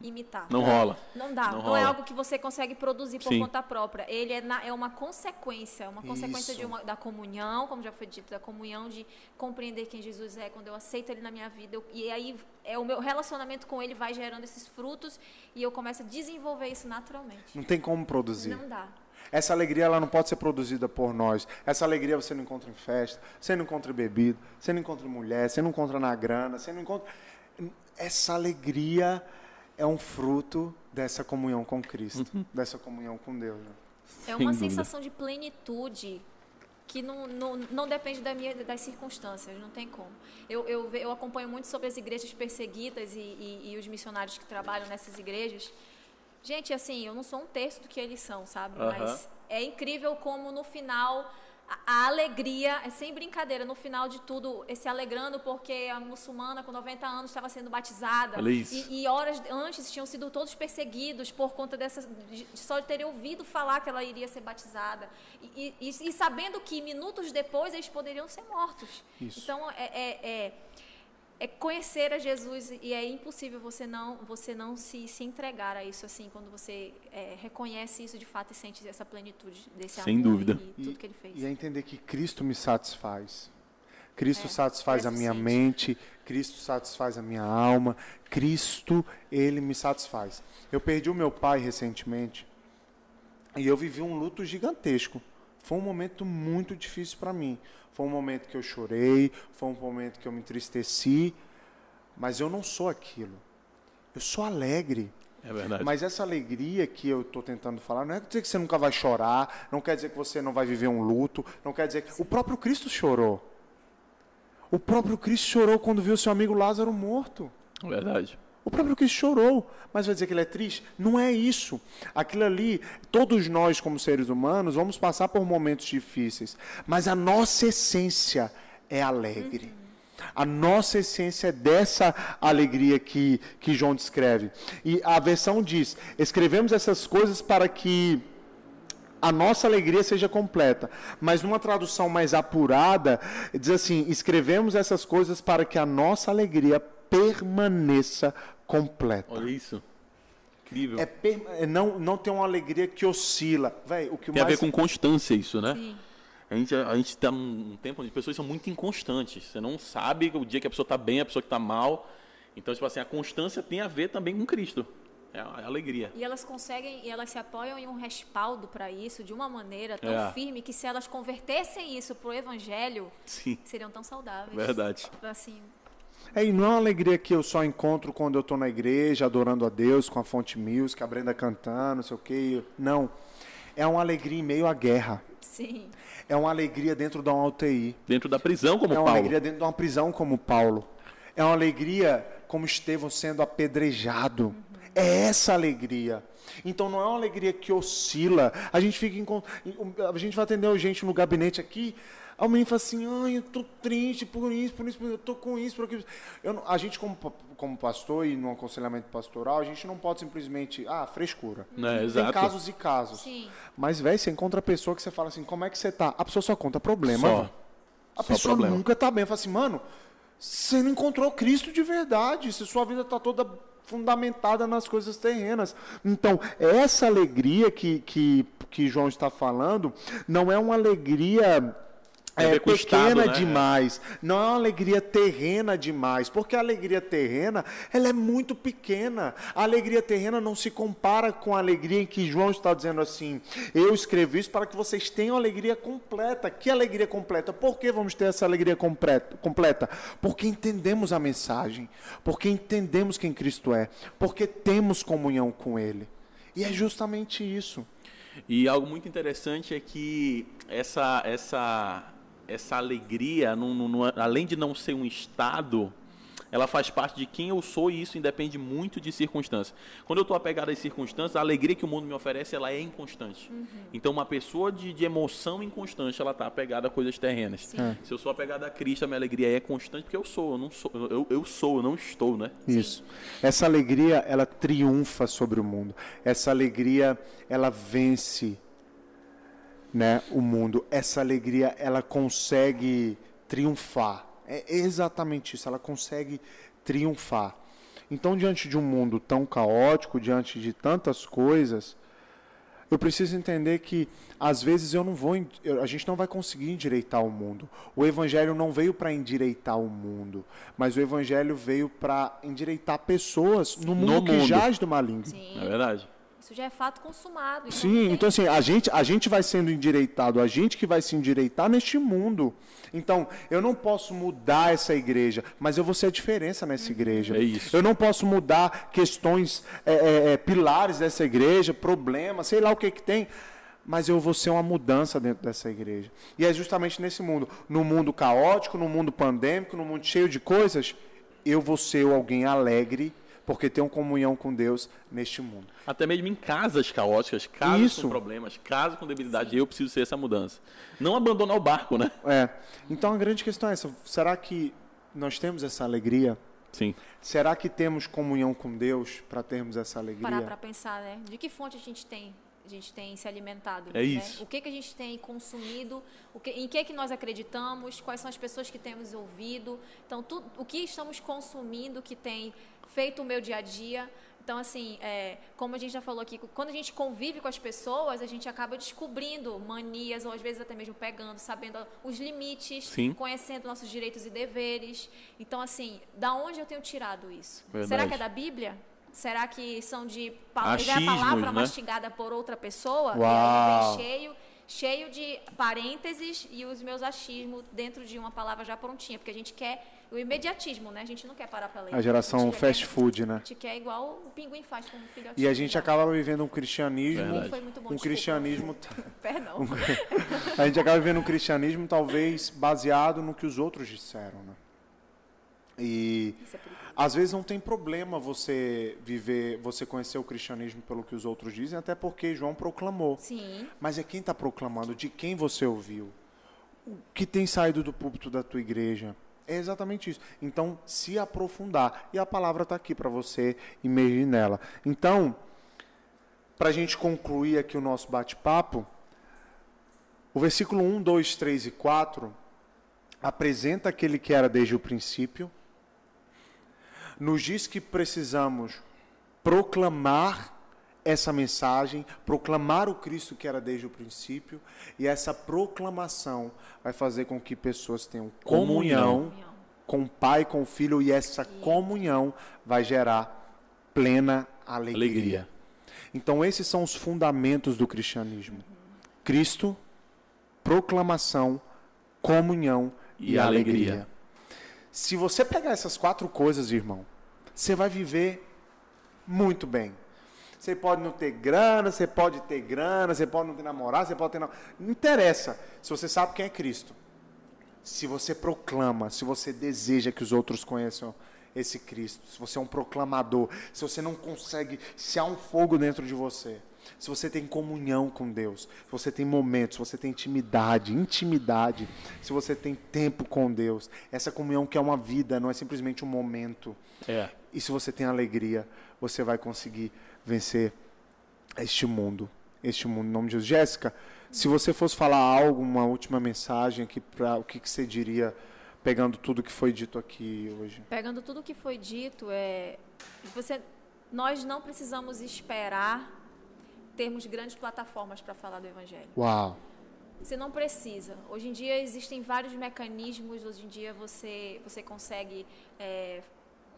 imitar. Não rola. Não dá. Não Não, é algo que você consegue produzir por Sim. conta própria. Ele é, na- é uma consequência, uma consequência de uma- da comunhão, como já foi dito, da comunhão de compreender quem Jesus é, quando eu aceito ele na minha vida. eu- e aí é o meu relacionamento com ele vai gerando esses frutos e eu começo a desenvolver isso naturalmente. Não tem como produzir. Não dá. Essa alegria ela não pode ser produzida por nós. Essa alegria você não encontra em festa, você não encontra em bebida, você não encontra em mulher, você não encontra na grana, você não encontra. Essa alegria é um fruto dessa comunhão com Cristo, dessa comunhão com Deus. né? É Sem uma dúvida. sensação de plenitude que não, não, não depende da minha, das circunstâncias, não tem como. Eu, eu, eu acompanho muito sobre as igrejas perseguidas e, e, e os missionários que trabalham nessas igrejas. Gente, assim, eu não sou um terço do que eles são, sabe? Aham. Mas é incrível como no final a, a alegria, é sem brincadeira, no final de tudo, se alegrando porque a muçulmana com 90 anos estava sendo batizada. E, e horas antes tinham sido todos perseguidos por conta dessa, de, só de terem ouvido falar que ela iria ser batizada. E, e- e- e sabendo que minutos depois eles poderiam ser mortos. Isso. Então, é, é, é- é conhecer a Jesus e é impossível você não, você não se, se entregar a isso assim, quando você é, reconhece isso de fato e sente essa plenitude desse Sem amor dúvida. e tudo que ele fez. E é entender que Cristo me satisfaz. Cristo É, satisfaz a minha mente, Cristo satisfaz a minha alma, Cristo, Ele me satisfaz. Eu perdi o meu pai recentemente e eu vivi um luto gigantesco. Foi um momento muito difícil para mim. Foi um momento que eu chorei, foi um momento que eu me entristeci, mas eu não sou aquilo. Eu sou alegre. É verdade. Mas essa alegria que eu estou tentando falar não é dizer que você nunca vai chorar, não quer dizer que você não vai viver um luto, não quer dizer que. O próprio Cristo chorou. O próprio Cristo chorou quando viu seu amigo Lázaro morto. É verdade. O próprio Cristo chorou, mas vai dizer que ele é triste? Não é isso. Aquilo ali, todos nós, como seres humanos, vamos passar por momentos difíceis, mas a nossa essência é alegre. A nossa essência é dessa alegria que, que João descreve. E a versão diz: escrevemos essas coisas para que a nossa alegria seja completa. Mas numa tradução mais apurada, diz assim: escrevemos essas coisas para que a nossa alegria permaneça completa. Olha isso. Incrível. É per- é não, não ter uma alegria que oscila. Véi, o que Tem a mais ver com constância isso, né? Sim. A gente, a gente tá num tempo onde as pessoas são muito inconstantes. Você não sabe o dia que a pessoa está bem, a pessoa que está mal. Então, tipo assim, a constância tem a ver também com Cristo. É a, é a alegria. E elas conseguem, e elas se apoiam em um respaldo para isso de uma maneira tão É. firme que se elas convertessem isso pro evangelho, Sim. seriam tão saudáveis. Verdade. Assim, É, e não é uma alegria que eu só encontro quando eu estou na igreja, adorando a Deus, com a fonte music, a Brenda cantando, não sei o quê. Não. É uma alegria em meio à guerra. sim. É uma alegria dentro de uma UTI. Dentro da prisão, como é uma Paulo. alegria dentro de uma prisão como Paulo. É uma alegria como Estevão sendo apedrejado. É essa alegria. Então não é uma alegria que oscila. A gente fica em, a gente vai atender gente no gabinete aqui. A menina fala assim, ai, eu tô triste por isso, por isso, por isso, eu tô com isso, por aquilo. Eu não- a gente, como, como pastor e no aconselhamento pastoral, a gente não pode simplesmente, ah, frescura. Né, Tem exato. casos e casos. Sim. Mas, velho, você encontra a pessoa que você fala assim, como é que você tá? A pessoa só conta problema. Só. A Só pessoa problema. nunca tá bem. Fala assim, mano, você não encontrou Cristo de verdade. Se sua vida tá toda fundamentada nas coisas terrenas. Então, essa alegria que, que, que João está falando não é uma alegria é, o pequena né? demais, não é uma alegria terrena demais, porque a alegria terrena ela é muito pequena. A alegria terrena não se compara com a alegria em que João está dizendo assim: eu escrevi isso para que vocês tenham alegria completa. Que alegria completa? Por que vamos ter essa alegria completa? completa? Porque entendemos a mensagem, porque entendemos quem Cristo é, porque temos comunhão com Ele. E é justamente isso. E algo muito interessante é que essa, essa, essa alegria, não- não- não- além de não ser um estado, ela faz parte de quem eu sou e isso independe muito de circunstâncias. Quando eu estou apegado às circunstâncias, a alegria que o mundo me oferece, ela é inconstante. Uhum. Então, uma pessoa de, de emoção inconstante, ela está apegada a coisas terrenas. É. Se eu sou apegado a Cristo, a minha alegria é constante porque eu sou, eu não sou, eu, eu sou, eu não estou, né? Isso. Essa alegria, ela triunfa sobre o mundo. Essa alegria, ela vence né, o mundo. Essa alegria, ela consegue triunfar. É exatamente isso, ela consegue triunfar. Então, diante de um mundo tão caótico, diante de tantas coisas, eu preciso entender que às vezes eu não vou, a gente não vai conseguir endireitar o mundo. O evangelho não veio para endireitar o mundo, mas o evangelho veio para endireitar pessoas no mundo que mundo. jaz do maligno. Sim. É verdade. Isso já é fato consumado. então Sim, então assim, a gente, a gente vai sendo endireitado, a gente que vai se endireitar neste mundo. Então, eu não posso mudar essa igreja, mas eu vou ser a diferença nessa igreja. É isso. Eu não posso mudar questões, é, é, é, pilares dessa igreja, problemas, sei lá o que que tem, mas eu vou ser uma mudança dentro dessa igreja. E é justamente nesse mundo, no mundo caótico, no mundo pandêmico, no mundo cheio de coisas, eu vou ser alguém alegre, porque tenho comunhão com Deus neste mundo. Até mesmo em casas caóticas, casas Isso. com problemas, casas com debilidade, eu preciso ser essa mudança. Não abandonar o barco, né? É. Então a grande questão é essa: será que nós temos essa alegria? Sim. Será que temos comunhão com Deus para termos essa parar alegria? para pensar, né? De que fonte a gente tem? A gente tem se alimentado. É né? isso. O que, que a gente tem consumido? O que, em que que nós acreditamos? Quais são as pessoas que temos ouvido? Então, tu, o que estamos consumindo que tem feito o meu dia a dia? Então, assim, é, como a gente já falou aqui, quando a gente convive com as pessoas, a gente acaba descobrindo manias, ou às vezes até mesmo pegando, sabendo os limites, Sim. conhecendo nossos direitos e deveres. Então, assim, da onde eu tenho tirado isso? Verdade. Será que é da Bíblia? Será que são de pa- já é Achismos, palavra né? mastigada por outra pessoa? E Uau. aí vem cheio, cheio de parênteses e os meus achismos dentro de uma palavra já prontinha, porque a gente quer o imediatismo, né? A gente não quer parar para ler. A geração gente fast quer- food, né? A gente quer igual o pinguim faz com o filhotinho. E a gente acaba vivendo um cristianismo, Verdade. Foi muito bom, um cristianismo, Perdão. a gente acaba vivendo um cristianismo talvez baseado no que os outros disseram, né? E é às vezes não tem problema você viver, você conhecer o cristianismo pelo que os outros dizem, até porque João proclamou. Sim. Mas é quem está proclamando, de quem você ouviu, o que tem saído do púlpito da tua igreja. É exatamente isso. Então, se aprofundar. E a palavra está aqui para você imergir nela. Então, para a gente concluir aqui o nosso bate-papo, o versículo 1, 2, 3 e 4 apresenta aquele que era desde o princípio, nos diz que precisamos proclamar essa mensagem, proclamar o Cristo que era desde o princípio, e essa proclamação vai fazer com que pessoas tenham comunhão, Comunhão. com o Pai, com o Filho, e essa comunhão vai gerar plena alegria. Alegria. Então, esses são os fundamentos do cristianismo: Cristo, proclamação, comunhão e, E alegria. alegria. Se você pegar essas quatro coisas, irmão, você vai viver muito bem. Você pode não ter grana, você pode ter grana, você pode não ter namorado, você pode ter. Não, não interessa. Se você sabe quem é Cristo. Se você proclama, se você deseja que os outros conheçam esse Cristo, se você é um proclamador, se você não consegue, se há um fogo dentro de você, se você tem comunhão com Deus, se você tem momentos, se você tem intimidade, intimidade, se você tem tempo com Deus, essa comunhão que é uma vida, não é simplesmente um momento. É. E se você tem alegria, você vai conseguir vencer este mundo. Este mundo, em nome de Jesus. Jéssica, se você fosse falar algo, uma última mensagem aqui, pra, o que, que você diria, pegando tudo que foi dito aqui hoje? Pegando tudo que foi dito, é, você, nós não precisamos esperar termos grandes plataformas para falar do Evangelho. Uau! Você não precisa. Hoje em dia existem vários mecanismos. Hoje em dia você você consegue é,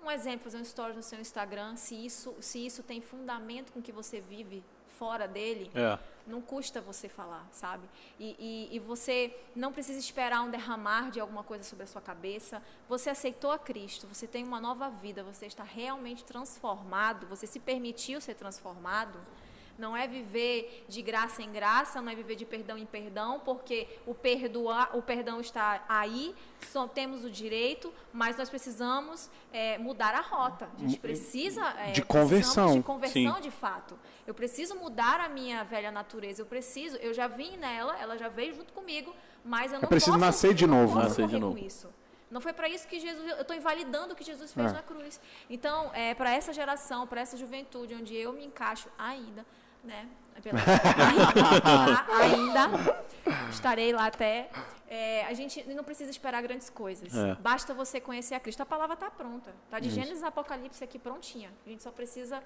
um exemplo, fazer um story no seu Instagram. Se isso se isso tem fundamento com o que você vive fora dele, É. não custa você falar, sabe? E, e, e você não precisa esperar um derramar de alguma coisa sobre a sua cabeça. Você aceitou a Cristo, você tem uma nova vida, você está realmente transformado, você se permitiu ser transformado. Não é viver de graça em graça, não é viver de perdão em perdão, porque o perdoar, o perdão está aí, só temos o direito, mas nós precisamos é, mudar a rota. A gente precisa é, De conversão. de conversão Sim. de fato. Eu preciso mudar a minha velha natureza. Eu preciso, eu já vim nela, ela já veio junto comigo, mas eu não preciso posso, nascer de novo, posso Nascer de novo. com isso. Não foi para isso que Jesus. Eu estou invalidando o que Jesus fez É. na cruz. Então, é, para essa geração, para essa juventude, onde eu me encaixo ainda, né? Pela, ainda, ainda estarei lá até. é, a gente não precisa esperar grandes coisas. É. Basta você conhecer a Cristo. A palavra está pronta. Está de Gênesis a Apocalipse aqui prontinha. A gente só precisa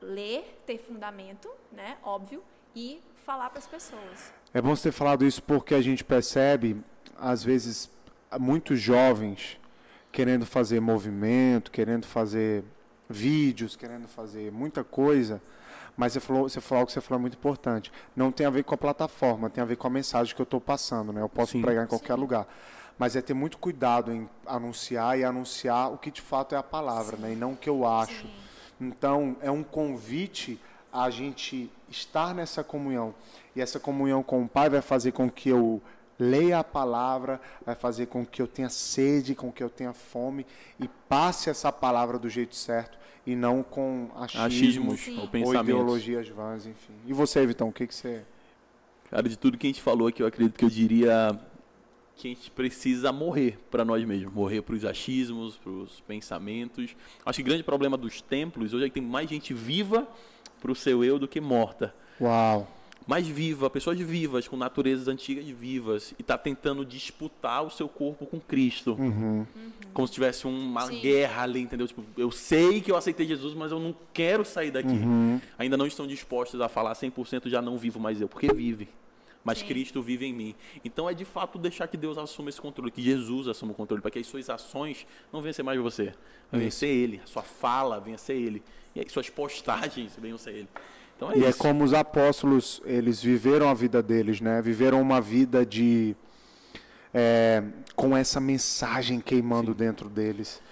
ler, ter fundamento, né? Óbvio, e falar para as pessoas. É bom você ter falado isso porque a gente percebe, às vezes, muitos jovens querendo fazer movimento, querendo fazer vídeos, querendo fazer muita coisa, mas você falou, você falou algo que você falou muito importante. Não tem a ver com a plataforma, tem a ver com a mensagem que eu estou passando, né? Eu posso Sim. pregar em qualquer Sim. lugar. Mas é ter muito cuidado em anunciar e anunciar o que de fato é a palavra, né? E não o que eu acho. Sim. Então, é um convite a gente estar nessa comunhão. E essa comunhão com o Pai vai fazer com que eu leia a palavra, vai fazer com que eu tenha sede, com que eu tenha fome e passe essa palavra do jeito certo e não com achismos, Achismos ou ou ideologias vãs, enfim. E você, Vitão, o que, que você... Cara, de tudo que a gente falou aqui, eu acredito que eu diria que a gente precisa morrer para nós mesmos, morrer para os achismos, para os pensamentos. Acho que o grande problema dos templos hoje é que tem mais gente viva para o seu eu do que morta. Uau! Mais viva, pessoas vivas, com naturezas antigas vivas, e está tentando disputar o seu corpo com Cristo. Uhum. Como se tivesse uma Sim. guerra ali, entendeu? Tipo, eu sei que eu aceitei Jesus, mas eu não quero sair daqui. Uhum. Ainda não estão dispostos a falar 100% já não vivo mais eu, porque vive. Mas Sim. Cristo vive em mim. Então é de fato deixar que Deus assuma esse controle, que Jesus assuma o controle, para que as suas ações não venham ser mais você. Venha ser Ele. A sua fala venha ser Ele. E aí suas postagens venham ser Ele. Então é E é isso. como os apóstolos, eles viveram a vida deles, né? Viveram uma vida de... é, com essa mensagem queimando dentro deles.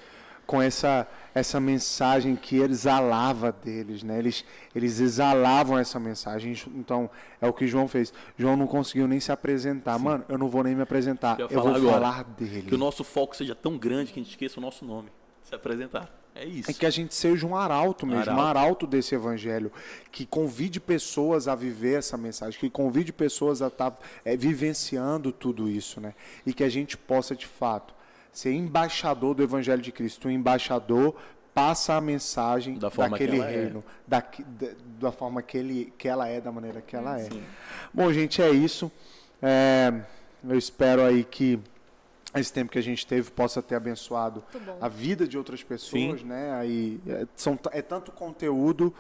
Com essa, essa mensagem que exalava deles, né? Eles, eles exalavam essa mensagem. Então, é o que João fez. João não conseguiu nem se apresentar. Mano, eu não vou nem me apresentar. Eu Eu, vou agora. falar dele. Que o nosso foco seja tão grande que a gente esqueça o nosso nome. Se apresentar. É isso. É que a gente seja um arauto mesmo, um Arauto. arauto desse evangelho, que convide pessoas a viver essa mensagem, que convide pessoas a estar vivenciando tudo isso, né? E que a gente possa, de fato, ser embaixador do evangelho de Cristo. O embaixador passa a mensagem Da daquele é. reino, daqui- da, da forma que, ele, que ela é, da maneira que ela é. Sim. Bom, gente, é isso. É, eu espero aí que esse tempo que a gente teve possa ter abençoado a vida de outras pessoas, Sim. né? Aí é, são, é tanto conteúdo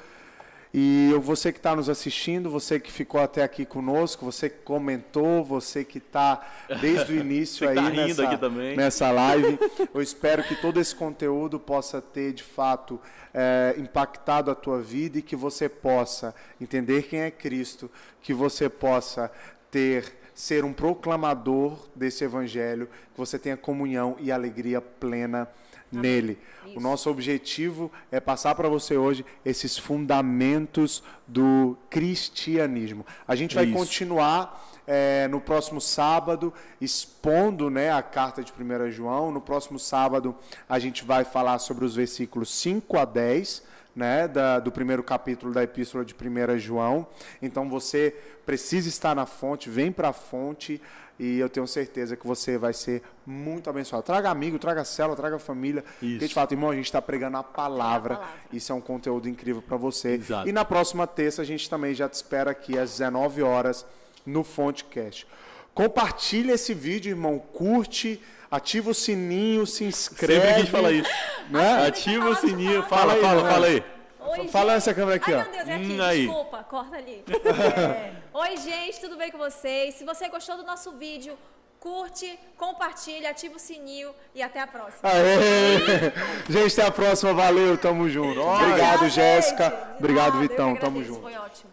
e eu- você que está nos assistindo, você que ficou até aqui conosco, você que comentou, você que está desde o início que aí tá nessa, aqui também. nessa live, eu espero que todo esse conteúdo possa ter de fato é, impactado a tua vida e que você possa entender quem é Cristo, que você possa ter ser um proclamador desse evangelho, que você tenha comunhão e alegria plena nele. O Isso. nosso objetivo é passar para você hoje esses fundamentos do cristianismo. A gente vai Isso. continuar é, no próximo sábado expondo né, a carta de 1 João. No próximo sábado a gente vai falar sobre os versículos 5 a 10 né, da- do primeiro capítulo da epístola de 1 João. Então você precisa estar na fonte, vem para a fonte e eu tenho certeza que você vai ser muito abençoado. Traga amigo, traga célula, traga família. Porque de Isso. fato, irmão, a gente está pregando a palavra. É a palavra. Isso é um conteúdo incrível para você. Exato. E na próxima terça a gente também já te espera aqui às 19 horas no Fontecast. Compartilha esse vídeo, irmão, curte, ativa o sininho, se inscreve. Sempre quis falar isso. Né? Ativa o sininho. fala. Fala, Fala aí, fala, fala aí. Oi, Fala gente. nessa câmera aqui, Ai, ó. meu Deus, é aqui. Hum, aí. Desculpa, corta ali. É. Oi, gente, tudo bem com vocês? Se você gostou do nosso vídeo, curte, compartilha, ativa o sininho e até a próxima. Aê! Gente, até a próxima. Valeu, tamo junto. Obrigado, Jéssica. Obrigado, Vitão. Tamo junto. Foi ótimo.